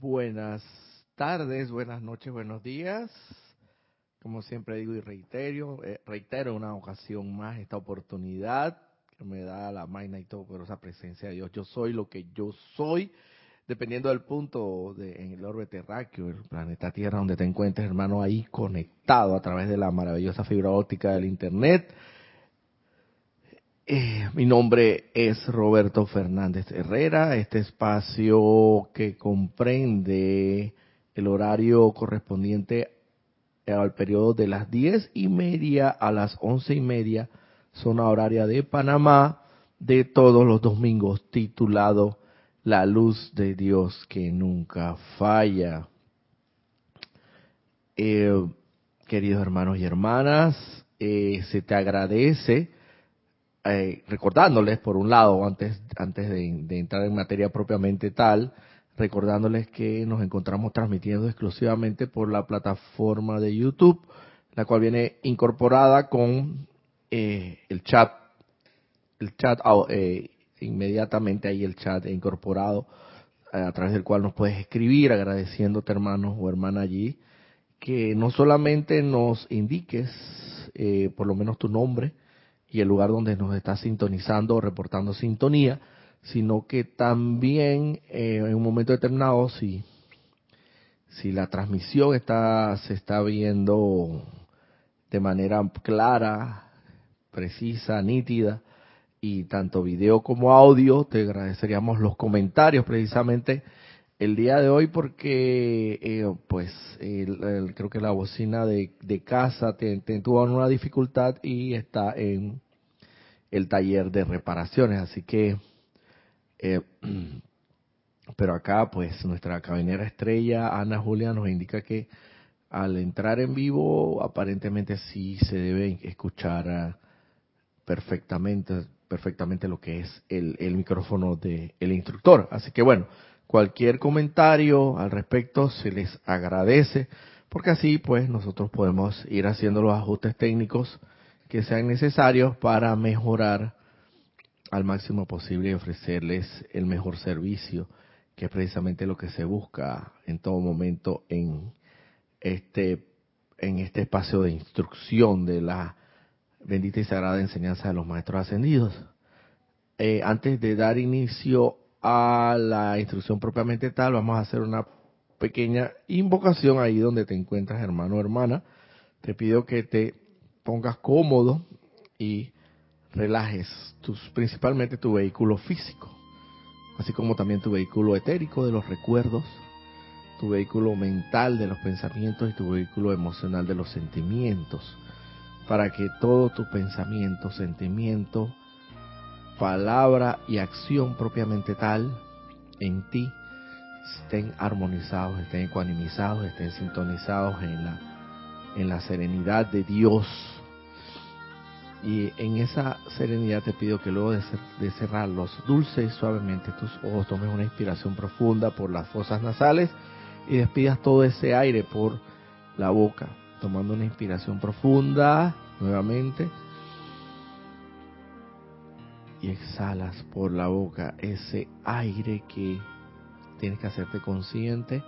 Buenas tardes, buenas noches, buenos días. Como siempre digo y reitero, eh, reitero una ocasión más esta oportunidad que me da la magna y esa presencia de Dios. Yo soy lo que yo soy, dependiendo del punto de, en el orbe terráqueo, el planeta Tierra, donde te encuentres, hermano, ahí conectado a través de la maravillosa fibra óptica del Internet. Eh, mi nombre es Roberto Fernández Herrera, este espacio que comprende el horario correspondiente al periodo de las diez y media a las once y media, zona horaria de Panamá, de todos los domingos, titulado La luz de Dios que nunca falla. Eh, queridos hermanos y hermanas, eh, se te agradece eh, recordándoles, por un lado, antes, antes de, entrar en materia propiamente tal, recordándoles que nos encontramos transmitiendo exclusivamente por la plataforma de YouTube, la cual viene incorporada con eh, el chat, el chat ah, eh, inmediatamente ahí el chat incorporado a través del cual nos puedes escribir agradeciéndote hermano o hermana allí que no solamente nos indiques por lo menos tu nombre y el lugar donde nos está sintonizando o reportando sintonía, sino que también eh, en un momento determinado, si, si la transmisión está, se está viendo de manera clara, precisa, nítida, y tanto video como audio, te agradeceríamos los comentarios precisamente el día de hoy porque eh, pues creo que la bocina de, casa te, tuvo una dificultad y está en el taller de reparaciones. Así que eh, pero acá pues nuestra cabinera estrella Ana Julia nos indica que al entrar en vivo aparentemente sí se debe escuchar ah, perfectamente perfectamente lo que es el, el micrófono del el instructor. Así que bueno Cualquier comentario al respecto se les agradece, porque así pues nosotros podemos ir haciendo los ajustes técnicos que sean necesarios para mejorar al máximo posible y ofrecerles el mejor servicio, que es precisamente lo que se busca en todo momento en este en este espacio de instrucción de la bendita y sagrada enseñanza de los maestros ascendidos. Eh, antes de dar inicio a la instrucción propiamente tal, vamos a hacer una pequeña invocación ahí donde te encuentras, hermano o hermana. Te pido que te pongas cómodo y relajes tus, principalmente tu vehículo físico, así como también tu vehículo etérico de los recuerdos, tu vehículo mental de los pensamientos y tu vehículo emocional de los sentimientos, para que todo tu pensamiento, sentimiento, palabra y acción propiamente tal en ti estén armonizados, estén ecuanimizados, estén sintonizados en la, en la serenidad de Dios. Y en esa serenidad te pido que luego de, de cerrarlos dulce y suavemente tus ojos tomes una inspiración profunda por las fosas nasales y despidas todo ese aire por la boca, tomando una inspiración profunda nuevamente y exhalas por la boca ese aire que tienes que hacerte consciente,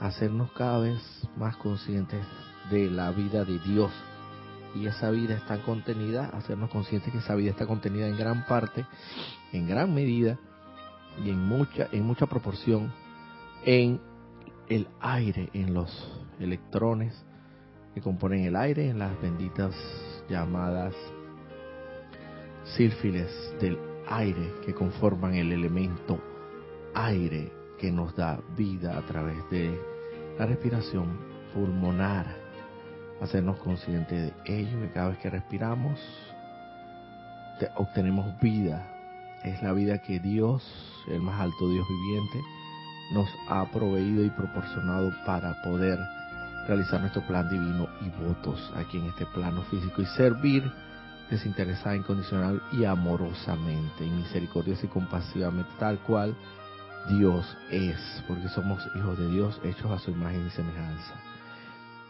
hacernos cada vez más conscientes de la vida de Dios. Y esa vida está contenida, hacernos conscientes que esa vida está contenida en gran parte, en gran medida y en mucha, en mucha proporción en el aire, en los electrones que componen el aire, en las benditas llamadas sílfiles del aire que conforman el elemento aire que nos da vida a través de la respiración pulmonar. Hacernos conscientes de ello, que cada vez que respiramos obtenemos vida. Es la vida que Dios, el más alto Dios viviente, nos ha proveído y proporcionado para poder realizar nuestro plan divino y votos aquí en este plano físico y servir desinteresada, incondicional y amorosamente, y misericordiosa y compasivamente, tal cual Dios es, porque somos hijos de Dios hechos a su imagen y semejanza.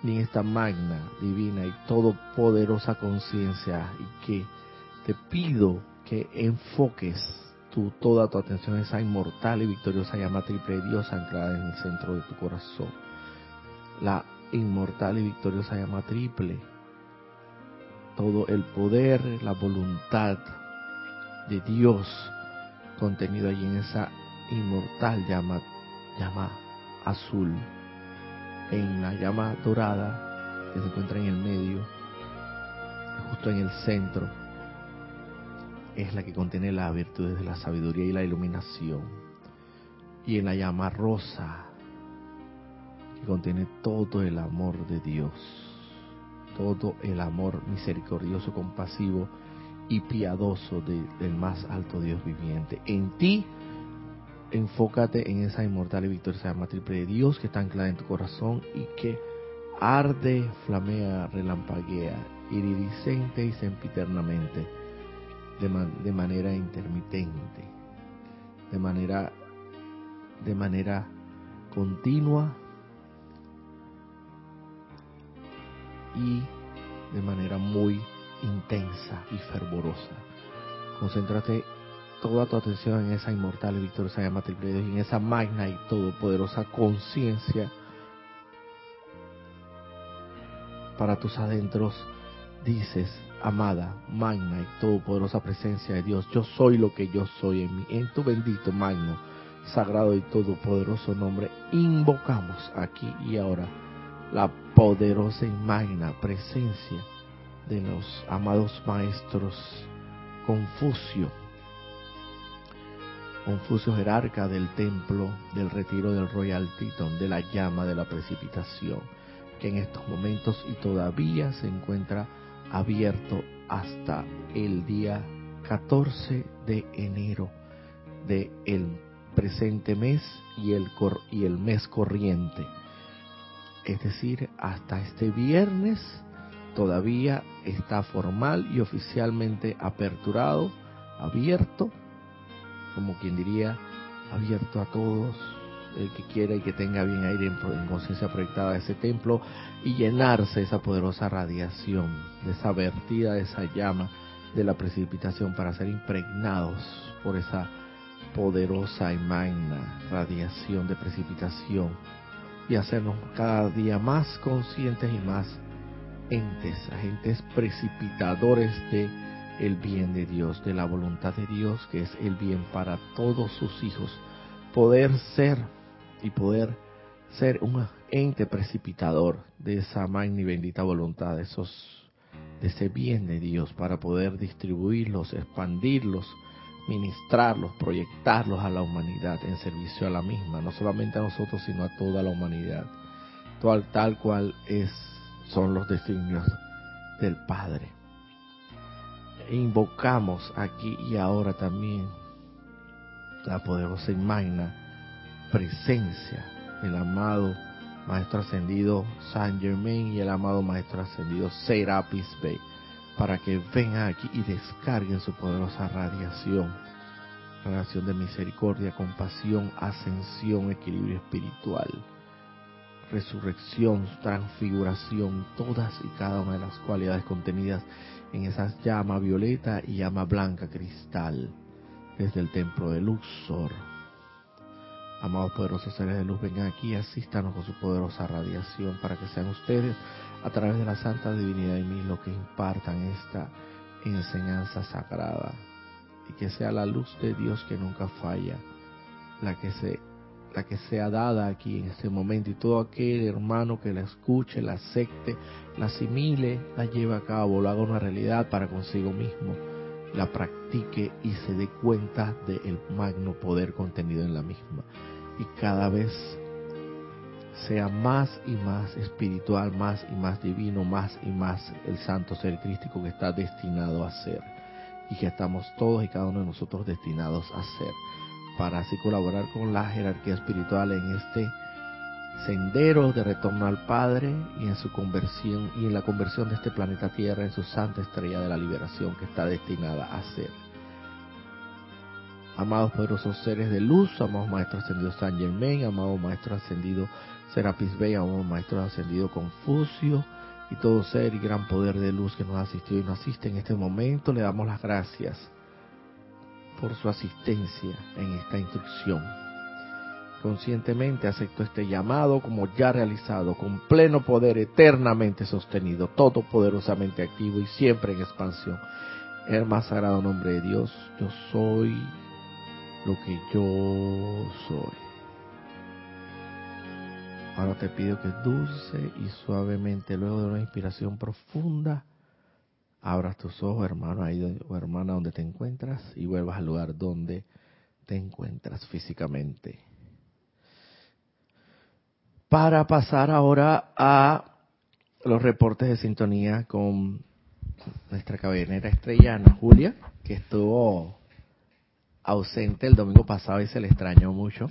Y en esta magna, divina y todopoderosa conciencia, y que te pido que enfoques tu, toda tu atención a esa inmortal y victoriosa llama triple de Dios anclada en el centro de tu corazón. La inmortal y victoriosa llama triple. Todo el poder, la voluntad de Dios contenido allí en esa inmortal llama, llama azul. En la llama dorada que se encuentra en el medio, justo en el centro, es la que contiene las virtudes de la sabiduría y la iluminación. Y en la llama rosa, que contiene todo el amor de Dios, todo el amor misericordioso, compasivo y piadoso del más alto Dios viviente. En ti, enfócate en esa inmortal y victoriosa llama de Dios que está anclada en tu corazón y que arde, flamea, relampaguea, iridiscente y sempiternamente de, manera intermitente, de manera, de manera continua y de manera muy intensa y fervorosa. Concéntrate toda tu atención en esa inmortal y victoriosa llama triple y en esa magna y todopoderosa conciencia para tus adentros dices amada, magna y todopoderosa presencia de Dios, yo soy lo que yo soy en mí. En tu bendito, magno, sagrado y todopoderoso nombre, invocamos aquí y ahora la poderosa y magna presencia de los amados maestros Confucio, Confucio jerarca del templo del retiro del Royal Teton, de la llama de la precipitación, que en estos momentos y todavía se encuentra abierto hasta el día 14 de enero del el presente mes y el, y el mes corriente. Es decir, hasta este viernes todavía está formal y oficialmente aperturado, abierto, como quien diría, abierto a todos el que quiera y que tenga bien aire en, conciencia proyectada de ese templo y llenarse esa poderosa radiación, de esa vertida, de esa llama de la precipitación para ser impregnados por esa poderosa y magna radiación de precipitación y hacernos cada día más conscientes y más entes, agentes precipitadores de el bien de Dios, de la voluntad de Dios, que es el bien para todos sus hijos. Poder ser y poder ser un ente precipitador de esa magna y bendita voluntad, de, esos, de ese bien de Dios, para poder distribuirlos, expandirlos, ministrarlos, proyectarlos a la humanidad en servicio a la misma, no solamente a nosotros, sino a toda la humanidad, tal, tal cual es, son los designios del Padre. Invocamos aquí y ahora también la poderosa y magna presencia del amado Maestro Ascendido San Germain y el amado Maestro Ascendido Serapis Bey, para que vengan aquí y descarguen su poderosa radiación, radiación de misericordia, compasión, ascensión, equilibrio espiritual, resurrección, transfiguración, todas y cada una de las cualidades contenidas en esas llama violeta y llama blanca cristal desde el templo de Luxor. Amados poderosos seres de luz, vengan aquí y asístanos con su poderosa radiación para que sean ustedes, a través de la Santa Divinidad de mí, los que impartan esta enseñanza sagrada. Y que sea la luz de Dios que nunca falla, la que, se, la que sea dada aquí en este momento. Y todo aquel hermano que la escuche, la acepte, la asimile, la lleve a cabo, lo haga una realidad para consigo mismo la practique y se dé cuenta del magno poder contenido en la misma. Y cada vez sea más y más espiritual, más y más divino, más y más el santo ser crístico que está destinado a ser y que estamos todos y cada uno de nosotros destinados a ser para así colaborar con la jerarquía espiritual en este sendero de retorno al Padre y en su conversión y en la conversión de este planeta Tierra en su santa estrella de la liberación que está destinada a ser. Amados poderosos seres de luz, amados maestros ascendidos San Germain, amado maestro ascendido Serapis Bey, amado maestro ascendido Confucio y todo ser y gran poder de luz que nos ha asistido y nos asiste en este momento, le damos las gracias por su asistencia en esta instrucción. Conscientemente acepto este llamado como ya realizado, con pleno poder eternamente sostenido, todopoderosamente activo y siempre en expansión. El más sagrado nombre de Dios, yo soy lo que yo soy. Ahora te pido que dulce y suavemente, luego de una inspiración profunda, abras tus ojos, hermano, ahí o hermana, donde te encuentras y vuelvas al lugar donde te encuentras físicamente. Para pasar ahora a los reportes de sintonía con nuestra cabinera estrellana, Julia, que estuvo ausente el domingo pasado y se le extrañó mucho,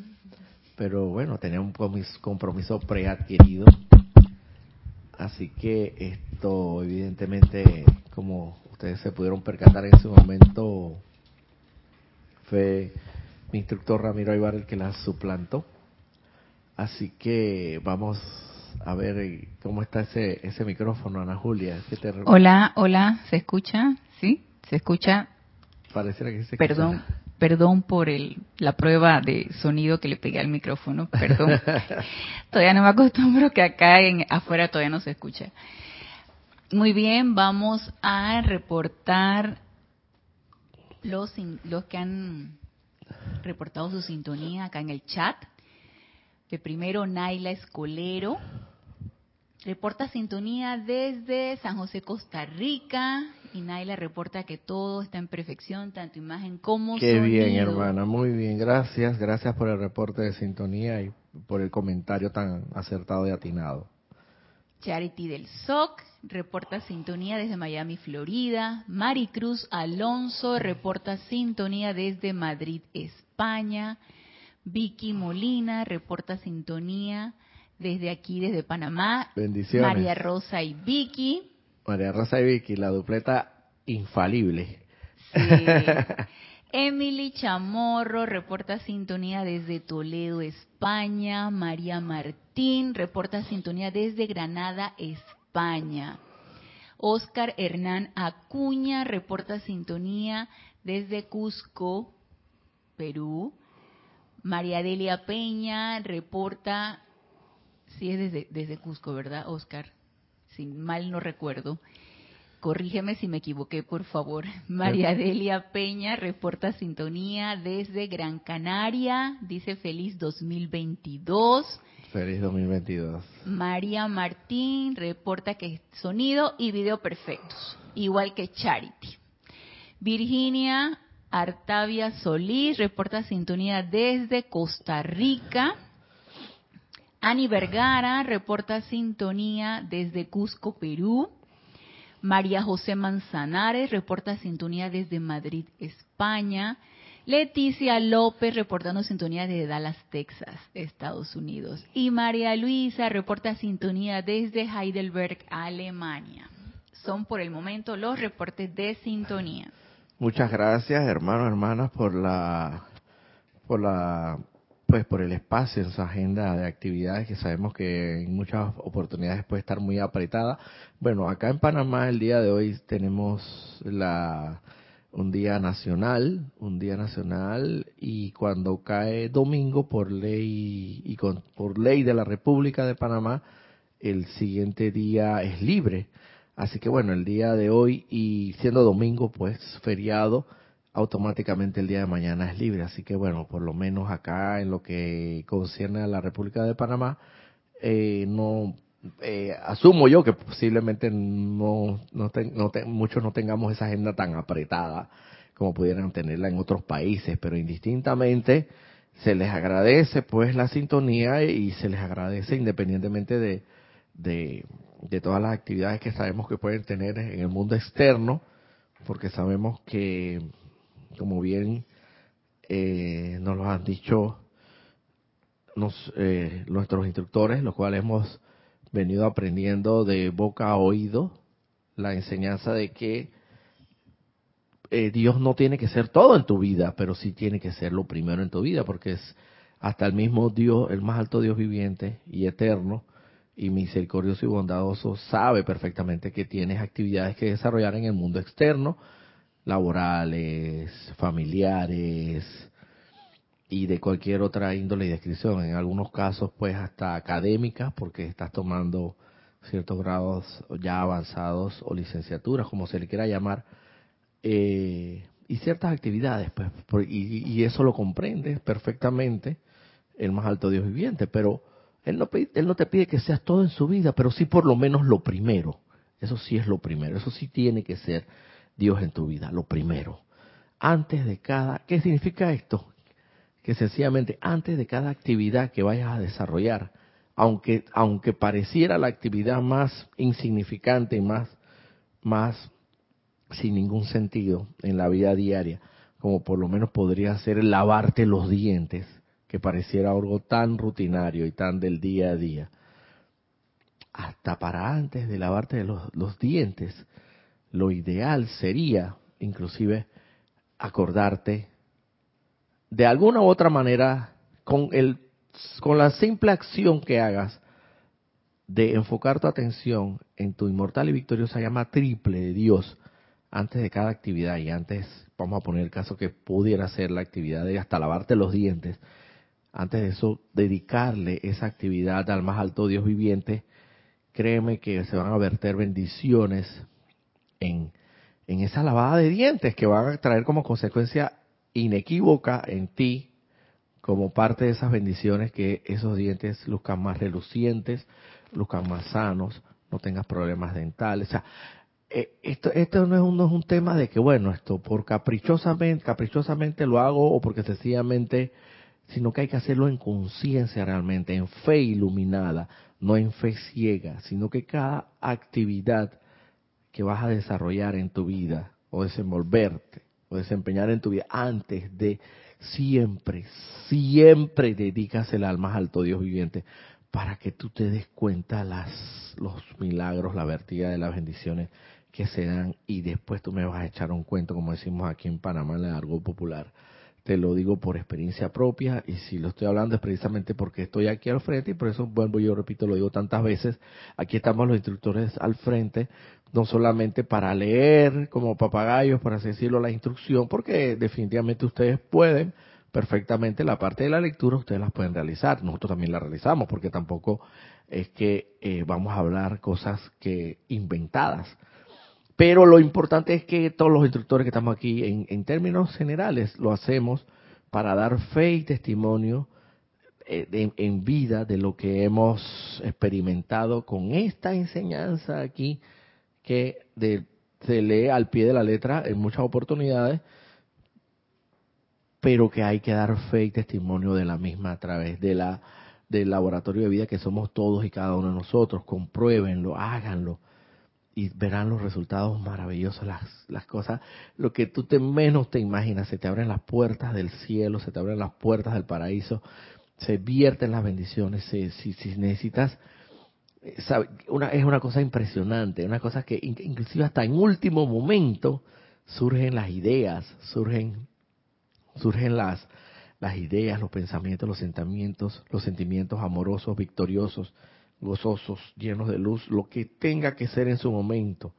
pero bueno, tenía un compromiso preadquirido. Así que esto, evidentemente, como ustedes se pudieron percatar en su momento, fue mi instructor Ramiro Aybar el que la suplantó. Así que vamos a ver cómo está ese, ese micrófono, Ana Julia. Hola, hola, ¿se escucha? ¿Sí? ¿Se escucha? Pareciera que se escucha. Perdón, perdón por el, la prueba de sonido que le pegué al micrófono, perdón. todavía no me acostumbro que acá en, afuera todavía no se escucha. Muy bien, vamos a reportar los, los que han reportado su sintonía acá en el chat. De primero, Naila Escolero. Reporta sintonía desde San José, Costa Rica. Y Naila reporta que todo está en perfección, tanto imagen como Qué bien, hermana. Muy bien. Gracias. Gracias por el reporte de sintonía y por el comentario tan acertado y atinado. Charity del SOC reporta sintonía desde Miami, Florida. Maricruz Alonso reporta sintonía desde Madrid, España. Vicky Molina reporta sintonía desde aquí, desde Panamá. Bendiciones. María Rosa y Vicky. María Rosa y Vicky, la dupleta infalible. Sí. Emily Chamorro reporta sintonía desde Toledo, España. María Martín reporta sintonía desde Granada, España. Oscar Hernán Acuña reporta sintonía desde Cusco, Perú. María Delia Peña reporta, sí es desde, desde Cusco, ¿verdad, Oscar? Si mal no recuerdo. Corrígeme si me equivoqué, por favor. María Delia Peña reporta sintonía desde Gran Canaria. Dice feliz 2022. Feliz 2022. María Martín reporta que sonido y video perfectos, igual que Charity. Virginia Artavia Solís reporta sintonía desde Costa Rica. Ani Vergara reporta sintonía desde Cusco, Perú. María José Manzanares reporta sintonía desde Madrid, España. Leticia López reportando sintonía desde Dallas, Texas, Estados Unidos. Y María Luisa reporta sintonía desde Heidelberg, Alemania. Son por el momento los reportes de sintonía. Muchas gracias, hermanos, hermanas, por la, por la, pues por el espacio en su agenda de actividades que sabemos que en muchas oportunidades puede estar muy apretada. Bueno, acá en Panamá el día de hoy tenemos la, un día nacional, un día nacional y cuando cae domingo por ley y con, por ley de la República de Panamá, el siguiente día es libre. Así que bueno, el día de hoy y siendo domingo, pues feriado, automáticamente el día de mañana es libre. Así que bueno, por lo menos acá en lo que concierne a la República de Panamá, eh, no eh, asumo yo que posiblemente no, no, no muchos no tengamos esa agenda tan apretada como pudieran tenerla en otros países, pero indistintamente se les agradece pues la sintonía y se les agradece independientemente de, de, de todas las actividades que sabemos que pueden tener en el mundo externo, porque sabemos que, como bien eh, nos lo han dicho nos, eh, nuestros instructores, los cuales hemos venido aprendiendo de boca a oído, la enseñanza de que eh, Dios no tiene que ser todo en tu vida, pero sí tiene que ser lo primero en tu vida, porque es hasta el mismo Dios, el más alto Dios viviente y eterno, y misericordioso y bondadoso sabe perfectamente que tienes actividades que desarrollar en el mundo externo, laborales, familiares y de cualquier otra índole y descripción. En algunos casos, pues hasta académicas, porque estás tomando ciertos grados ya avanzados o licenciaturas, como se le quiera llamar, eh, y ciertas actividades, pues, y, eso lo comprende perfectamente el más alto Dios viviente, pero él no, él no te pide que seas todo en su vida, pero sí por lo menos lo primero. Eso sí es lo primero, eso sí tiene que ser Dios en tu vida, lo primero. Antes de cada, ¿qué significa esto? Que sencillamente antes de cada actividad que vayas a desarrollar, aunque, aunque pareciera la actividad más insignificante y más, más sin ningún sentido en la vida diaria, como por lo menos podría ser lavarte los dientes, que pareciera algo tan rutinario y tan del día a día. Hasta para antes de lavarte los, los dientes, lo ideal sería, inclusive, acordarte de alguna u otra manera con el con la simple acción que hagas de enfocar tu atención en tu inmortal y victoriosa llama triple de Dios antes de cada actividad. Y antes, vamos a poner el caso que pudiera ser la actividad de hasta lavarte los dientes, antes de eso, dedicarle esa actividad al más alto Dios viviente, créeme que se van a verter bendiciones en, en esa lavada de dientes que van a traer como consecuencia inequívoca en ti como parte de esas bendiciones que esos dientes luzcan más relucientes, luzcan más sanos, no tengas problemas dentales. O sea, eh, esto, esto no, es un, no es un tema de que, bueno, esto por caprichosamente, caprichosamente lo hago o porque sencillamente, sino que hay que hacerlo en conciencia realmente, en fe iluminada, no en fe ciega, sino que cada actividad que vas a desarrollar en tu vida o desenvolverte o desempeñar en tu vida antes de siempre, siempre dedicas el alma al alto Dios viviente para que tú te des cuenta las, los milagros, la vertida de las bendiciones que se dan y después tú me vas a echar un cuento, como decimos aquí en Panamá, en el popular. Te lo digo por experiencia propia y si lo estoy hablando es precisamente porque estoy aquí al frente y por eso vuelvo, yo repito, lo digo tantas veces, aquí estamos los instructores al frente, no solamente para leer como papagayos, para así decirlo, la instrucción, porque definitivamente ustedes pueden perfectamente la parte de la lectura, ustedes las pueden realizar, nosotros también la realizamos, porque tampoco es que eh, vamos a hablar cosas que inventadas, pero lo importante es que todos los instructores que estamos aquí, en, términos generales, lo hacemos para dar fe y testimonio eh, en vida de lo que hemos experimentado con esta enseñanza aquí, que se lee al pie de la letra en muchas oportunidades, pero que hay que dar fe y testimonio de la misma a través de la del laboratorio de vida que somos todos y cada uno de nosotros. Compruébenlo, háganlo y verán los resultados maravillosos, las, las cosas, lo que tú te menos te imaginas, se te abren las puertas del cielo, se te abren las puertas del paraíso, se vierten las bendiciones, si, si necesitas, eh, una, es una cosa impresionante, una cosa que inclusive hasta en último momento surgen las ideas, surgen, surgen las, las ideas, los pensamientos, los sentimientos, los sentimientos amorosos, victoriosos, gozosos, llenos de luz, lo que tenga que ser en su momento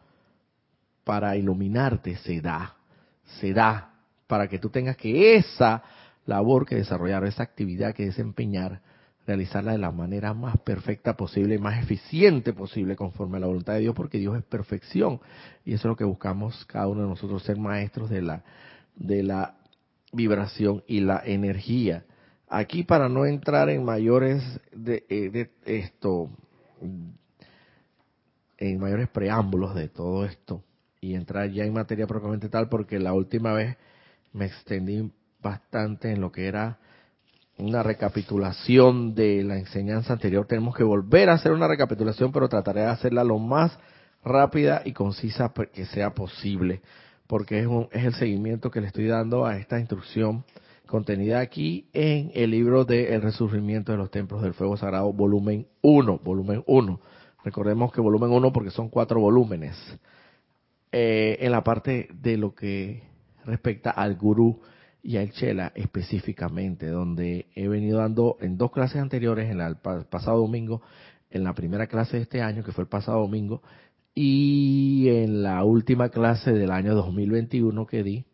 para iluminarte se da, se da, para que tú tengas que esa labor que desarrollar, esa actividad que desempeñar, realizarla de la manera más perfecta posible y más eficiente posible conforme a la voluntad de Dios, porque Dios es perfección y eso es lo que buscamos cada uno de nosotros, ser maestros de la, de la vibración y la energía. Aquí para no entrar en mayores de, eh, de esto, en mayores preámbulos de todo esto y entrar ya en materia propiamente tal, porque la última vez me extendí bastante en lo que era una recapitulación de la enseñanza anterior. Tenemos que volver a hacer una recapitulación, pero trataré de hacerla lo más rápida y concisa que sea posible, porque es, un, es el seguimiento que le estoy dando a esta instrucción contenida aquí en el libro de El Resurgimiento de los Templos del Fuego Sagrado, volumen 1, volumen 1. Recordemos que volumen 1 porque son cuatro volúmenes. Eh, en la parte de lo que respecta al gurú y al chela específicamente, donde he venido dando en dos clases anteriores, en el pasado domingo, en la primera clase de este año, que fue el pasado domingo, Y en la última clase del año 2021 que di,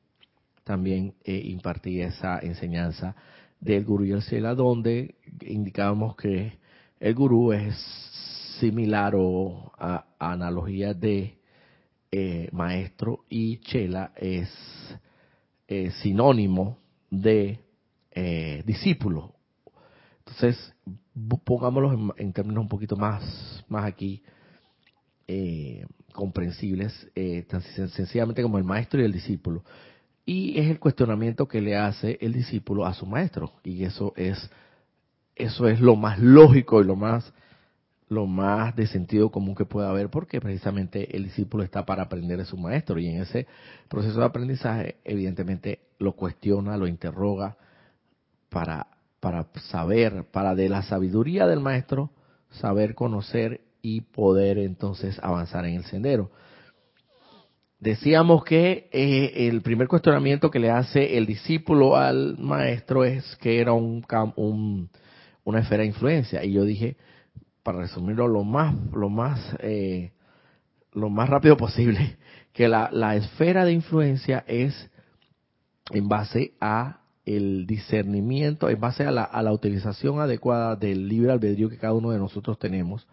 también eh, impartí esa enseñanza del gurú y el Sela, donde indicábamos que el gurú es similar o a, analogía de eh, maestro y chela es eh, sinónimo de eh, discípulo. Entonces, pongámoslo en, términos un poquito más, más aquí eh, comprensibles, tan sencillamente como el maestro y el discípulo. Y es el cuestionamiento que le hace el discípulo a su maestro. Y eso es, eso es lo más lógico y lo más lo más de sentido común que pueda haber, porque precisamente el discípulo está para aprender de su maestro y en ese proceso de aprendizaje evidentemente lo cuestiona, lo interroga para, para saber, para de la sabiduría del maestro, saber conocer y poder entonces avanzar en el sendero. Decíamos que eh, el primer cuestionamiento que le hace el discípulo al maestro es que era un, un una esfera de influencia. Y yo dije, para resumirlo lo más, lo más, eh, lo más rápido posible, que la, la esfera de influencia es en base a el discernimiento, en base a la, a la utilización adecuada del libre albedrío que cada uno de nosotros tenemos,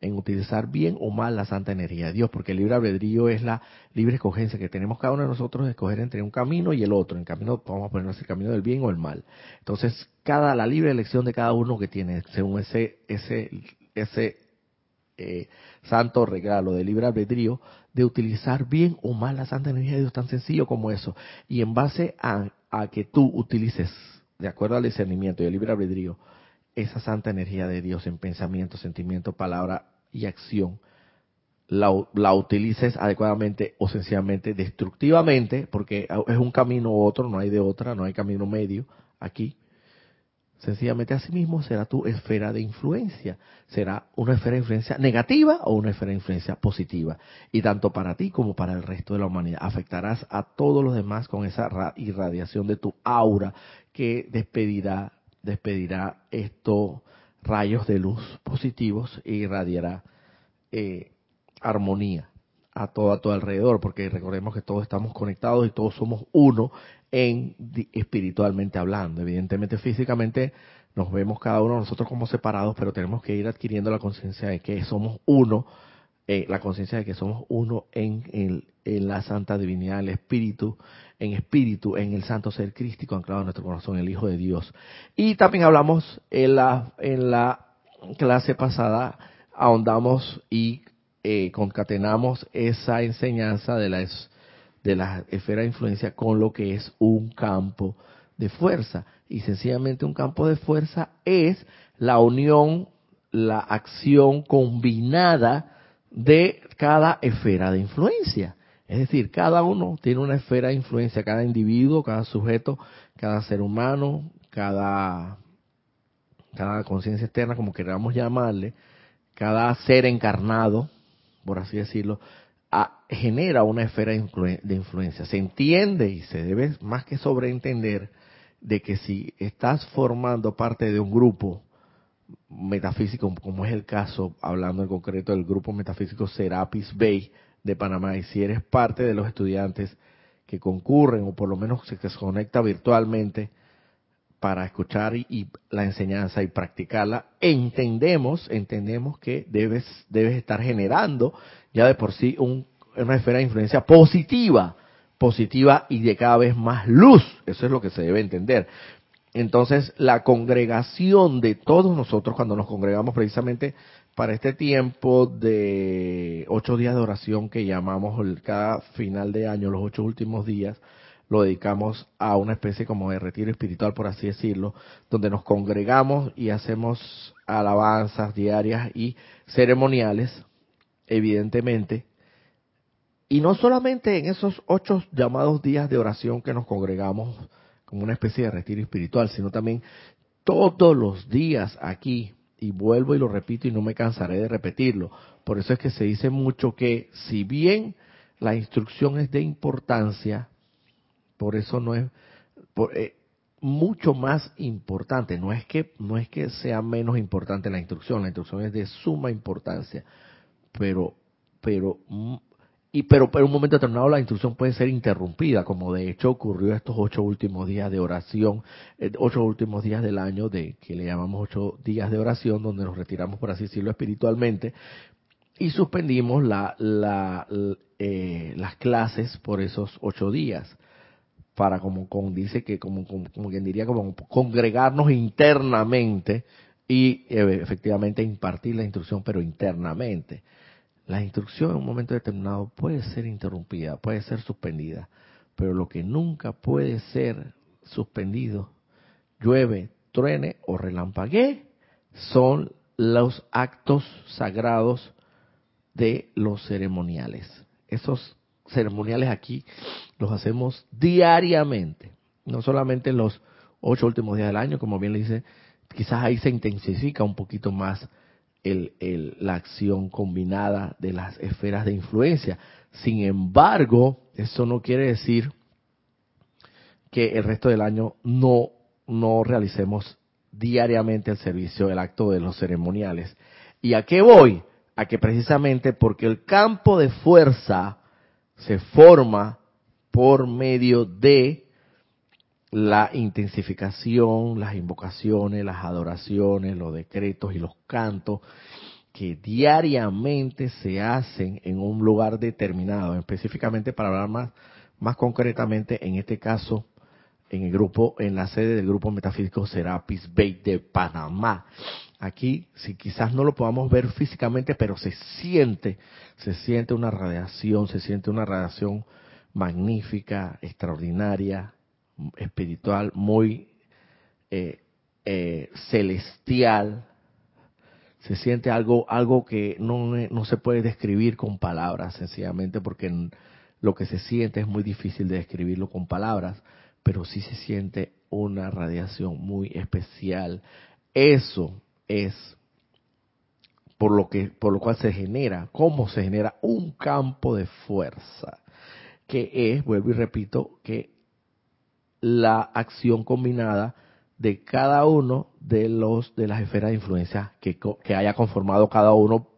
en utilizar bien o mal la santa energía de Dios, porque el libre albedrío es la libre escogencia que tenemos cada uno de nosotros de escoger entre un camino y el otro. En camino vamos a ponernos el camino del bien o el mal. Entonces, cada la libre elección de cada uno que tiene según ese ese ese eh, santo regalo de libre albedrío de utilizar bien o mal la santa energía de Dios, tan sencillo como eso. Y en base a, que tú utilices, de acuerdo al discernimiento y al libre albedrío, esa santa energía de Dios en pensamiento, sentimiento, palabra y acción, la, la, utilices adecuadamente o sencillamente destructivamente, porque es un camino u otro, no hay de otra, no hay camino medio aquí, Sencillamente así mismo será tu esfera de influencia. Será una esfera de influencia negativa o una esfera de influencia positiva. Y tanto para ti como para el resto de la humanidad. Afectarás a todos los demás con esa irradiación de tu aura que despedirá, despedirá estos rayos de luz positivos e irradiará eh, armonía a todo a tu alrededor, porque recordemos que todos estamos conectados y todos somos uno en espiritualmente hablando. Evidentemente físicamente nos vemos cada uno de nosotros como separados, pero tenemos que ir adquiriendo la conciencia de que somos uno, eh, la conciencia de que somos uno en, en, la santa divinidad, el espíritu, en espíritu, en el santo ser crístico anclado en nuestro corazón, el Hijo de Dios. Y también hablamos en la, en la clase pasada, ahondamos y eh, concatenamos esa enseñanza de la, de la esfera de influencia con lo que es un campo de fuerza. Y sencillamente un campo de fuerza es la unión, la acción combinada de cada esfera de influencia. Es decir, cada uno tiene una esfera de influencia, cada individuo, cada sujeto, cada ser humano, cada, cada conciencia externa, como queramos llamarle, cada ser encarnado, por así decirlo, genera una esfera de influencia. Se entiende y se debe más que sobreentender de que si estás formando parte de un grupo metafísico, como es el caso, hablando en concreto del grupo metafísico Serapis Bay de Panamá, y si eres parte de los estudiantes que concurren o por lo menos se conecta virtualmente para escuchar y, la enseñanza y practicarla, entendemos, entendemos que debes, debes estar generando ya de por sí un, una esfera de influencia positiva, positiva y de cada vez más luz. Eso es lo que se debe entender. Entonces, la congregación de todos nosotros, cuando nos congregamos precisamente para este tiempo de ocho días de oración que llamamos cada final de año, los ocho últimos días, lo dedicamos a una especie como de retiro espiritual, por así decirlo, donde nos congregamos y hacemos alabanzas diarias y ceremoniales, evidentemente. Y no solamente en esos ocho llamados días de oración que nos congregamos como una especie de retiro espiritual, sino también todos los días aquí, y vuelvo y lo repito y no me cansaré de repetirlo. Por eso es que se dice mucho que si bien la instrucción es de importancia, por eso no es eh, mucho más importante. No es que no es que sea menos importante la instrucción. La instrucción es de suma importancia, pero pero y pero en un momento determinado la instrucción puede ser interrumpida, como de hecho ocurrió estos ocho últimos días de oración, eh, ocho últimos días del año de que le llamamos ocho días de oración, donde nos retiramos por así decirlo espiritualmente y suspendimos la, la, eh, las clases por esos ocho días para como, como dice que como, como, como quien diría como congregarnos internamente y eh, efectivamente impartir la instrucción pero internamente la instrucción en un momento determinado puede ser interrumpida, puede ser suspendida, pero lo que nunca puede ser suspendido, llueve, truene o relampaguee, son los actos sagrados de los ceremoniales. Esos ceremoniales aquí los hacemos diariamente, no solamente en los ocho últimos días del año, como bien le dice, quizás ahí se intensifica un poquito más el, la acción combinada de las esferas de influencia. Sin embargo, eso no quiere decir que el resto del año no, no realicemos diariamente el servicio, el acto de los ceremoniales. ¿Y a qué voy? A que precisamente porque el campo de fuerza se forma por medio de la intensificación, las invocaciones, las adoraciones, los decretos y los cantos que diariamente se hacen en un lugar determinado, específicamente para hablar más, más concretamente, en este caso, en el grupo, en la sede del grupo metafísico Serapis Bay de Panamá. Aquí, si quizás no lo podamos ver físicamente, pero se siente, se siente una radiación, se siente una radiación magnífica, extraordinaria, espiritual, muy eh, eh, celestial. Se siente algo, algo que no, no se puede describir con palabras, sencillamente porque lo que se siente es muy difícil de describirlo con palabras, pero sí se siente una radiación muy especial. Eso es por lo que por lo cual se genera, cómo se genera un campo de fuerza, que es, vuelvo y repito, que la acción combinada de cada uno de los de las esferas de influencia que, que haya conformado cada uno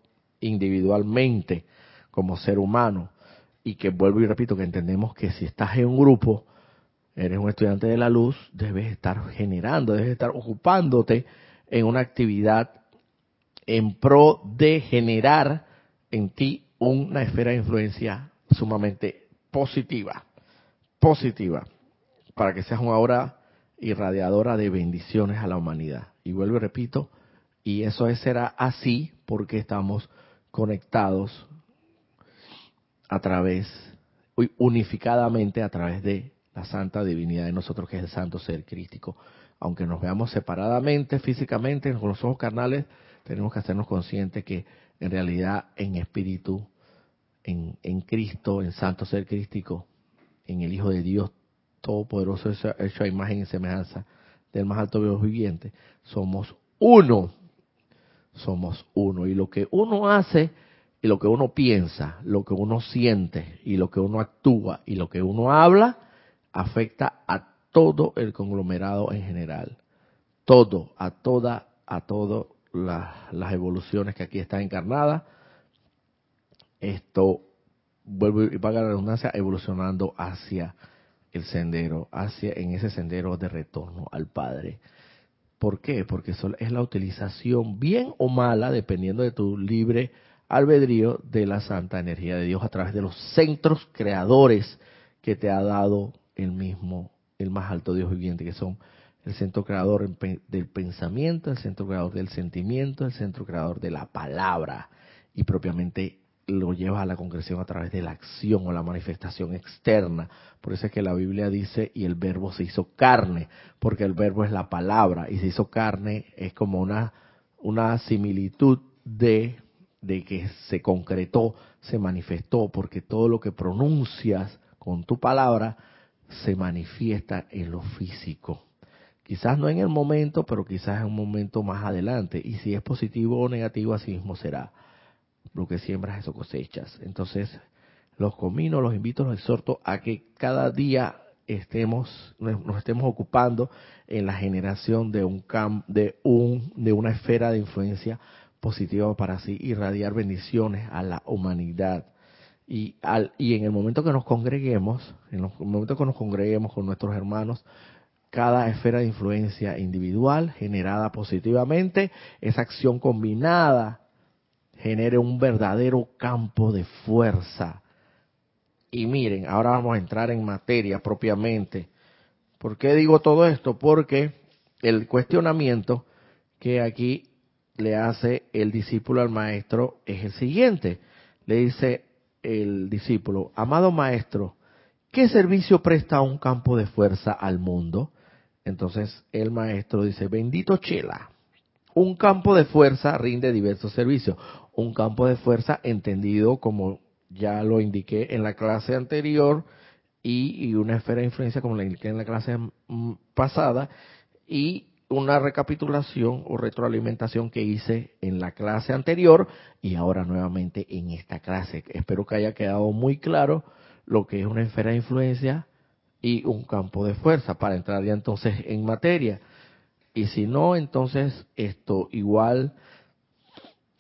individualmente como ser humano. Y que vuelvo y repito que entendemos que si estás en un grupo eres un estudiante de la luz debes estar generando debes estar ocupándote en una actividad en pro de generar en ti una esfera de influencia sumamente positiva positiva para que seas una obra irradiadora de bendiciones a la humanidad. Y vuelvo y repito, y eso será así porque estamos conectados a través, unificadamente a través de la santa divinidad de nosotros, que es el santo ser crístico. Aunque nos veamos separadamente, físicamente, con los ojos carnales, tenemos que hacernos conscientes que en realidad en espíritu, en, Cristo, en santo ser crístico, en el Hijo de Dios, Todopoderoso hecho a imagen y semejanza del más alto Dios viviente, somos uno. Somos uno. Y lo que uno hace, y lo que uno piensa, lo que uno siente, y lo que uno actúa, y lo que uno habla, afecta a todo el conglomerado en general. Todo, a toda, a todas las evoluciones que aquí están encarnadas. Esto, vuelvo y paga la redundancia, evolucionando hacia el sendero, hacia en ese sendero de retorno al Padre. ¿Por qué? Porque es la utilización, bien o mala, dependiendo de tu libre albedrío, de la santa energía de Dios a través de los centros creadores que te ha dado el mismo, el más alto Dios viviente, que son el centro creador del pensamiento, el centro creador del sentimiento, el centro creador de la palabra y propiamente lo lleva a la concreción a través de la acción o la manifestación externa. Por eso es que la Biblia dice, y el verbo se hizo carne, porque el verbo es la palabra, y se hizo carne es como una, una similitud de, de que se concretó, se manifestó, porque todo lo que pronuncias con tu palabra se manifiesta en lo físico. Quizás no en el momento, pero quizás en un momento más adelante. Y si es positivo o negativo, así mismo será lo que siembras, eso cosechas. Entonces, los comino, los invito, los exhorto a que cada día estemos, nos estemos ocupando en la generación de un de un, de una esfera de influencia positiva para así irradiar bendiciones a la humanidad. Y, al, y en el momento que nos congreguemos, en el momento que nos congreguemos con nuestros hermanos, cada esfera de influencia individual generada positivamente, esa acción combinada genere un verdadero campo de fuerza. Y miren, ahora vamos a entrar en materia propiamente. ¿Por qué digo todo esto? Porque el cuestionamiento que aquí le hace el discípulo al maestro es el siguiente. Le dice el discípulo, amado maestro, ¿qué servicio presta un campo de fuerza al mundo? Entonces el maestro dice, bendito Chela, un campo de fuerza rinde diversos servicios. Un campo de fuerza entendido como ya lo indiqué en la clase anterior y, una esfera de influencia como la indiqué en la clase mm, pasada y una recapitulación o retroalimentación que hice en la clase anterior y ahora nuevamente en esta clase. Espero que haya quedado muy claro lo que es una esfera de influencia y un campo de fuerza para entrar ya entonces en materia. Y si no, entonces esto igual,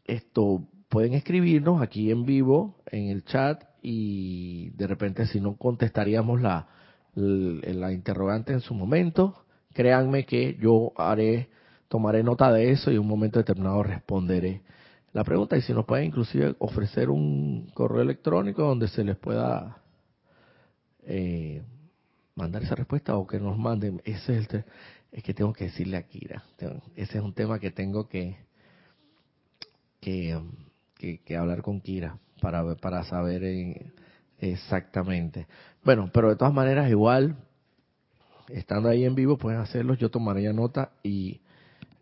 esto pueden escribirnos aquí en vivo en el chat y de repente si no contestaríamos la, la interrogante en su momento, créanme que yo haré, tomaré nota de eso y en un momento determinado responderé la pregunta y si nos pueden inclusive ofrecer un correo electrónico donde se les pueda eh, mandar esa respuesta o que nos manden. Ese es el es que tengo que decirle a Kira. Ese es un tema que tengo que que, que, hablar con Kira para para saber exactamente. Bueno, pero de todas maneras igual estando ahí en vivo pueden hacerlo, yo tomaría nota y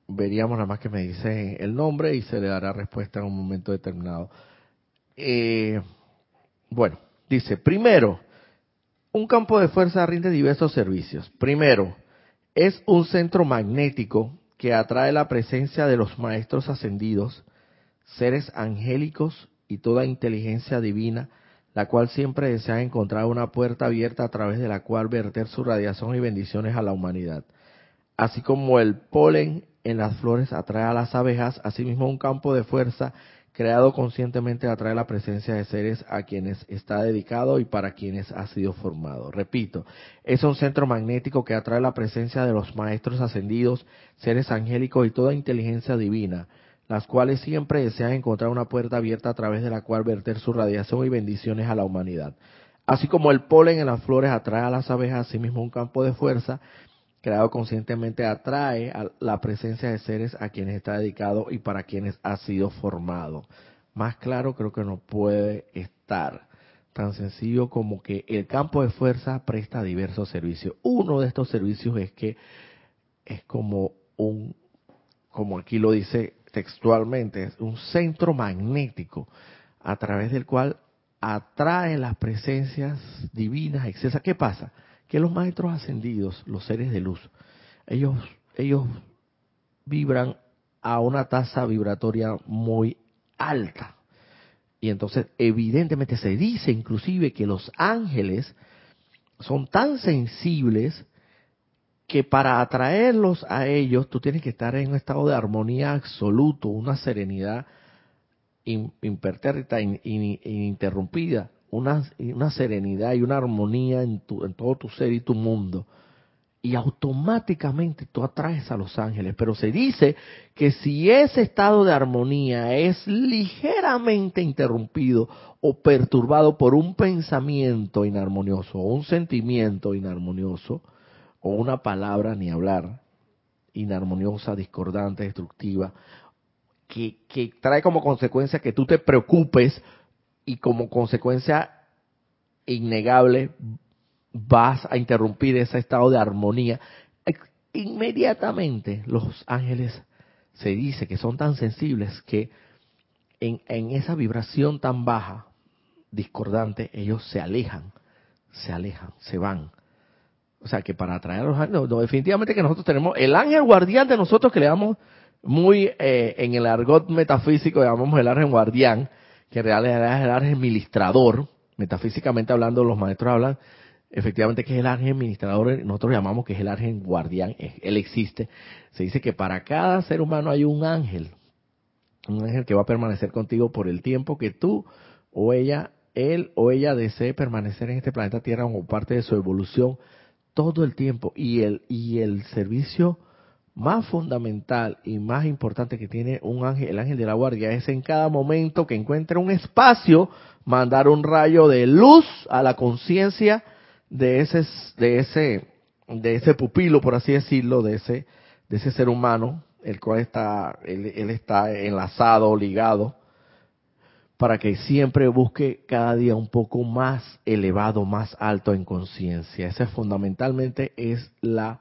veríamos nada más que me dice el nombre y se le dará respuesta en un momento determinado. Eh, bueno, dice, primero, un campo de fuerza rinde diversos servicios. Primero, es un centro magnético que atrae la presencia de los maestros ascendidos, seres angélicos y toda inteligencia divina la cual siempre desea encontrar una puerta abierta a través de la cual verter su radiación y bendiciones a la humanidad. Así como el polen en las flores atrae a las abejas, asimismo un campo de fuerza creado conscientemente atrae la presencia de seres a quienes está dedicado y para quienes ha sido formado. Repito, es un centro magnético que atrae la presencia de los maestros ascendidos, seres angélicos y toda inteligencia divina, las cuales siempre desean encontrar una puerta abierta a través de la cual verter su radiación y bendiciones a la humanidad. Así como el polen en las flores atrae a las abejas, asimismo un campo de fuerza creado conscientemente atrae a la presencia de seres a quienes está dedicado y para quienes ha sido formado. Más claro creo que no puede estar. Tan sencillo como que el campo de fuerza presta diversos servicios. Uno de estos servicios es que es como un, como aquí lo dice textualmente, es un centro magnético a través del cual atrae las presencias divinas excesas. ¿Qué pasa? Que los maestros ascendidos, los seres de luz, ellos, ellos vibran a una tasa vibratoria muy alta. Y entonces, evidentemente, se dice inclusive que los ángeles son tan sensibles que para atraerlos a ellos tú tienes que estar en un estado de armonía absoluto, una serenidad impertérrita, ininterrumpida, una, una serenidad y una armonía en, tu, en todo tu ser y tu mundo. Y automáticamente tú atraes a los ángeles. Pero se dice que si ese estado de armonía es ligeramente interrumpido o perturbado por un pensamiento inarmonioso o un sentimiento inarmonioso, o una palabra ni hablar, inarmoniosa, discordante, destructiva, que, que trae como consecuencia que tú te preocupes y como consecuencia innegable vas a interrumpir ese estado de armonía. Inmediatamente los ángeles se dice que son tan sensibles que en, en esa vibración tan baja, discordante, ellos se alejan, se alejan, se van o sea, que para atraer a los ángeles, definitivamente que nosotros tenemos el ángel guardián de nosotros que le damos muy eh, en el argot metafísico, llamamos el ángel guardián, que en realidad es el ángel ministrador, metafísicamente hablando, los maestros hablan efectivamente que es el ángel ministrador, nosotros llamamos que es el ángel guardián, él existe. Se dice que para cada ser humano hay un ángel Un ángel que va a permanecer contigo por el tiempo que tú o ella, él o ella desee permanecer en este planeta Tierra como parte de su evolución todo el tiempo. Y el, y el servicio más fundamental y más importante que tiene un ángel, el ángel de la guardia, es en cada momento que encuentre un espacio, mandar un rayo de luz a la conciencia de ese, de ese, de ese pupilo, por así decirlo, de ese, de ese ser humano, el cual está, él, él está enlazado, ligado, para que siempre busque cada día un poco más elevado, más alto en conciencia. Esa fundamentalmente es la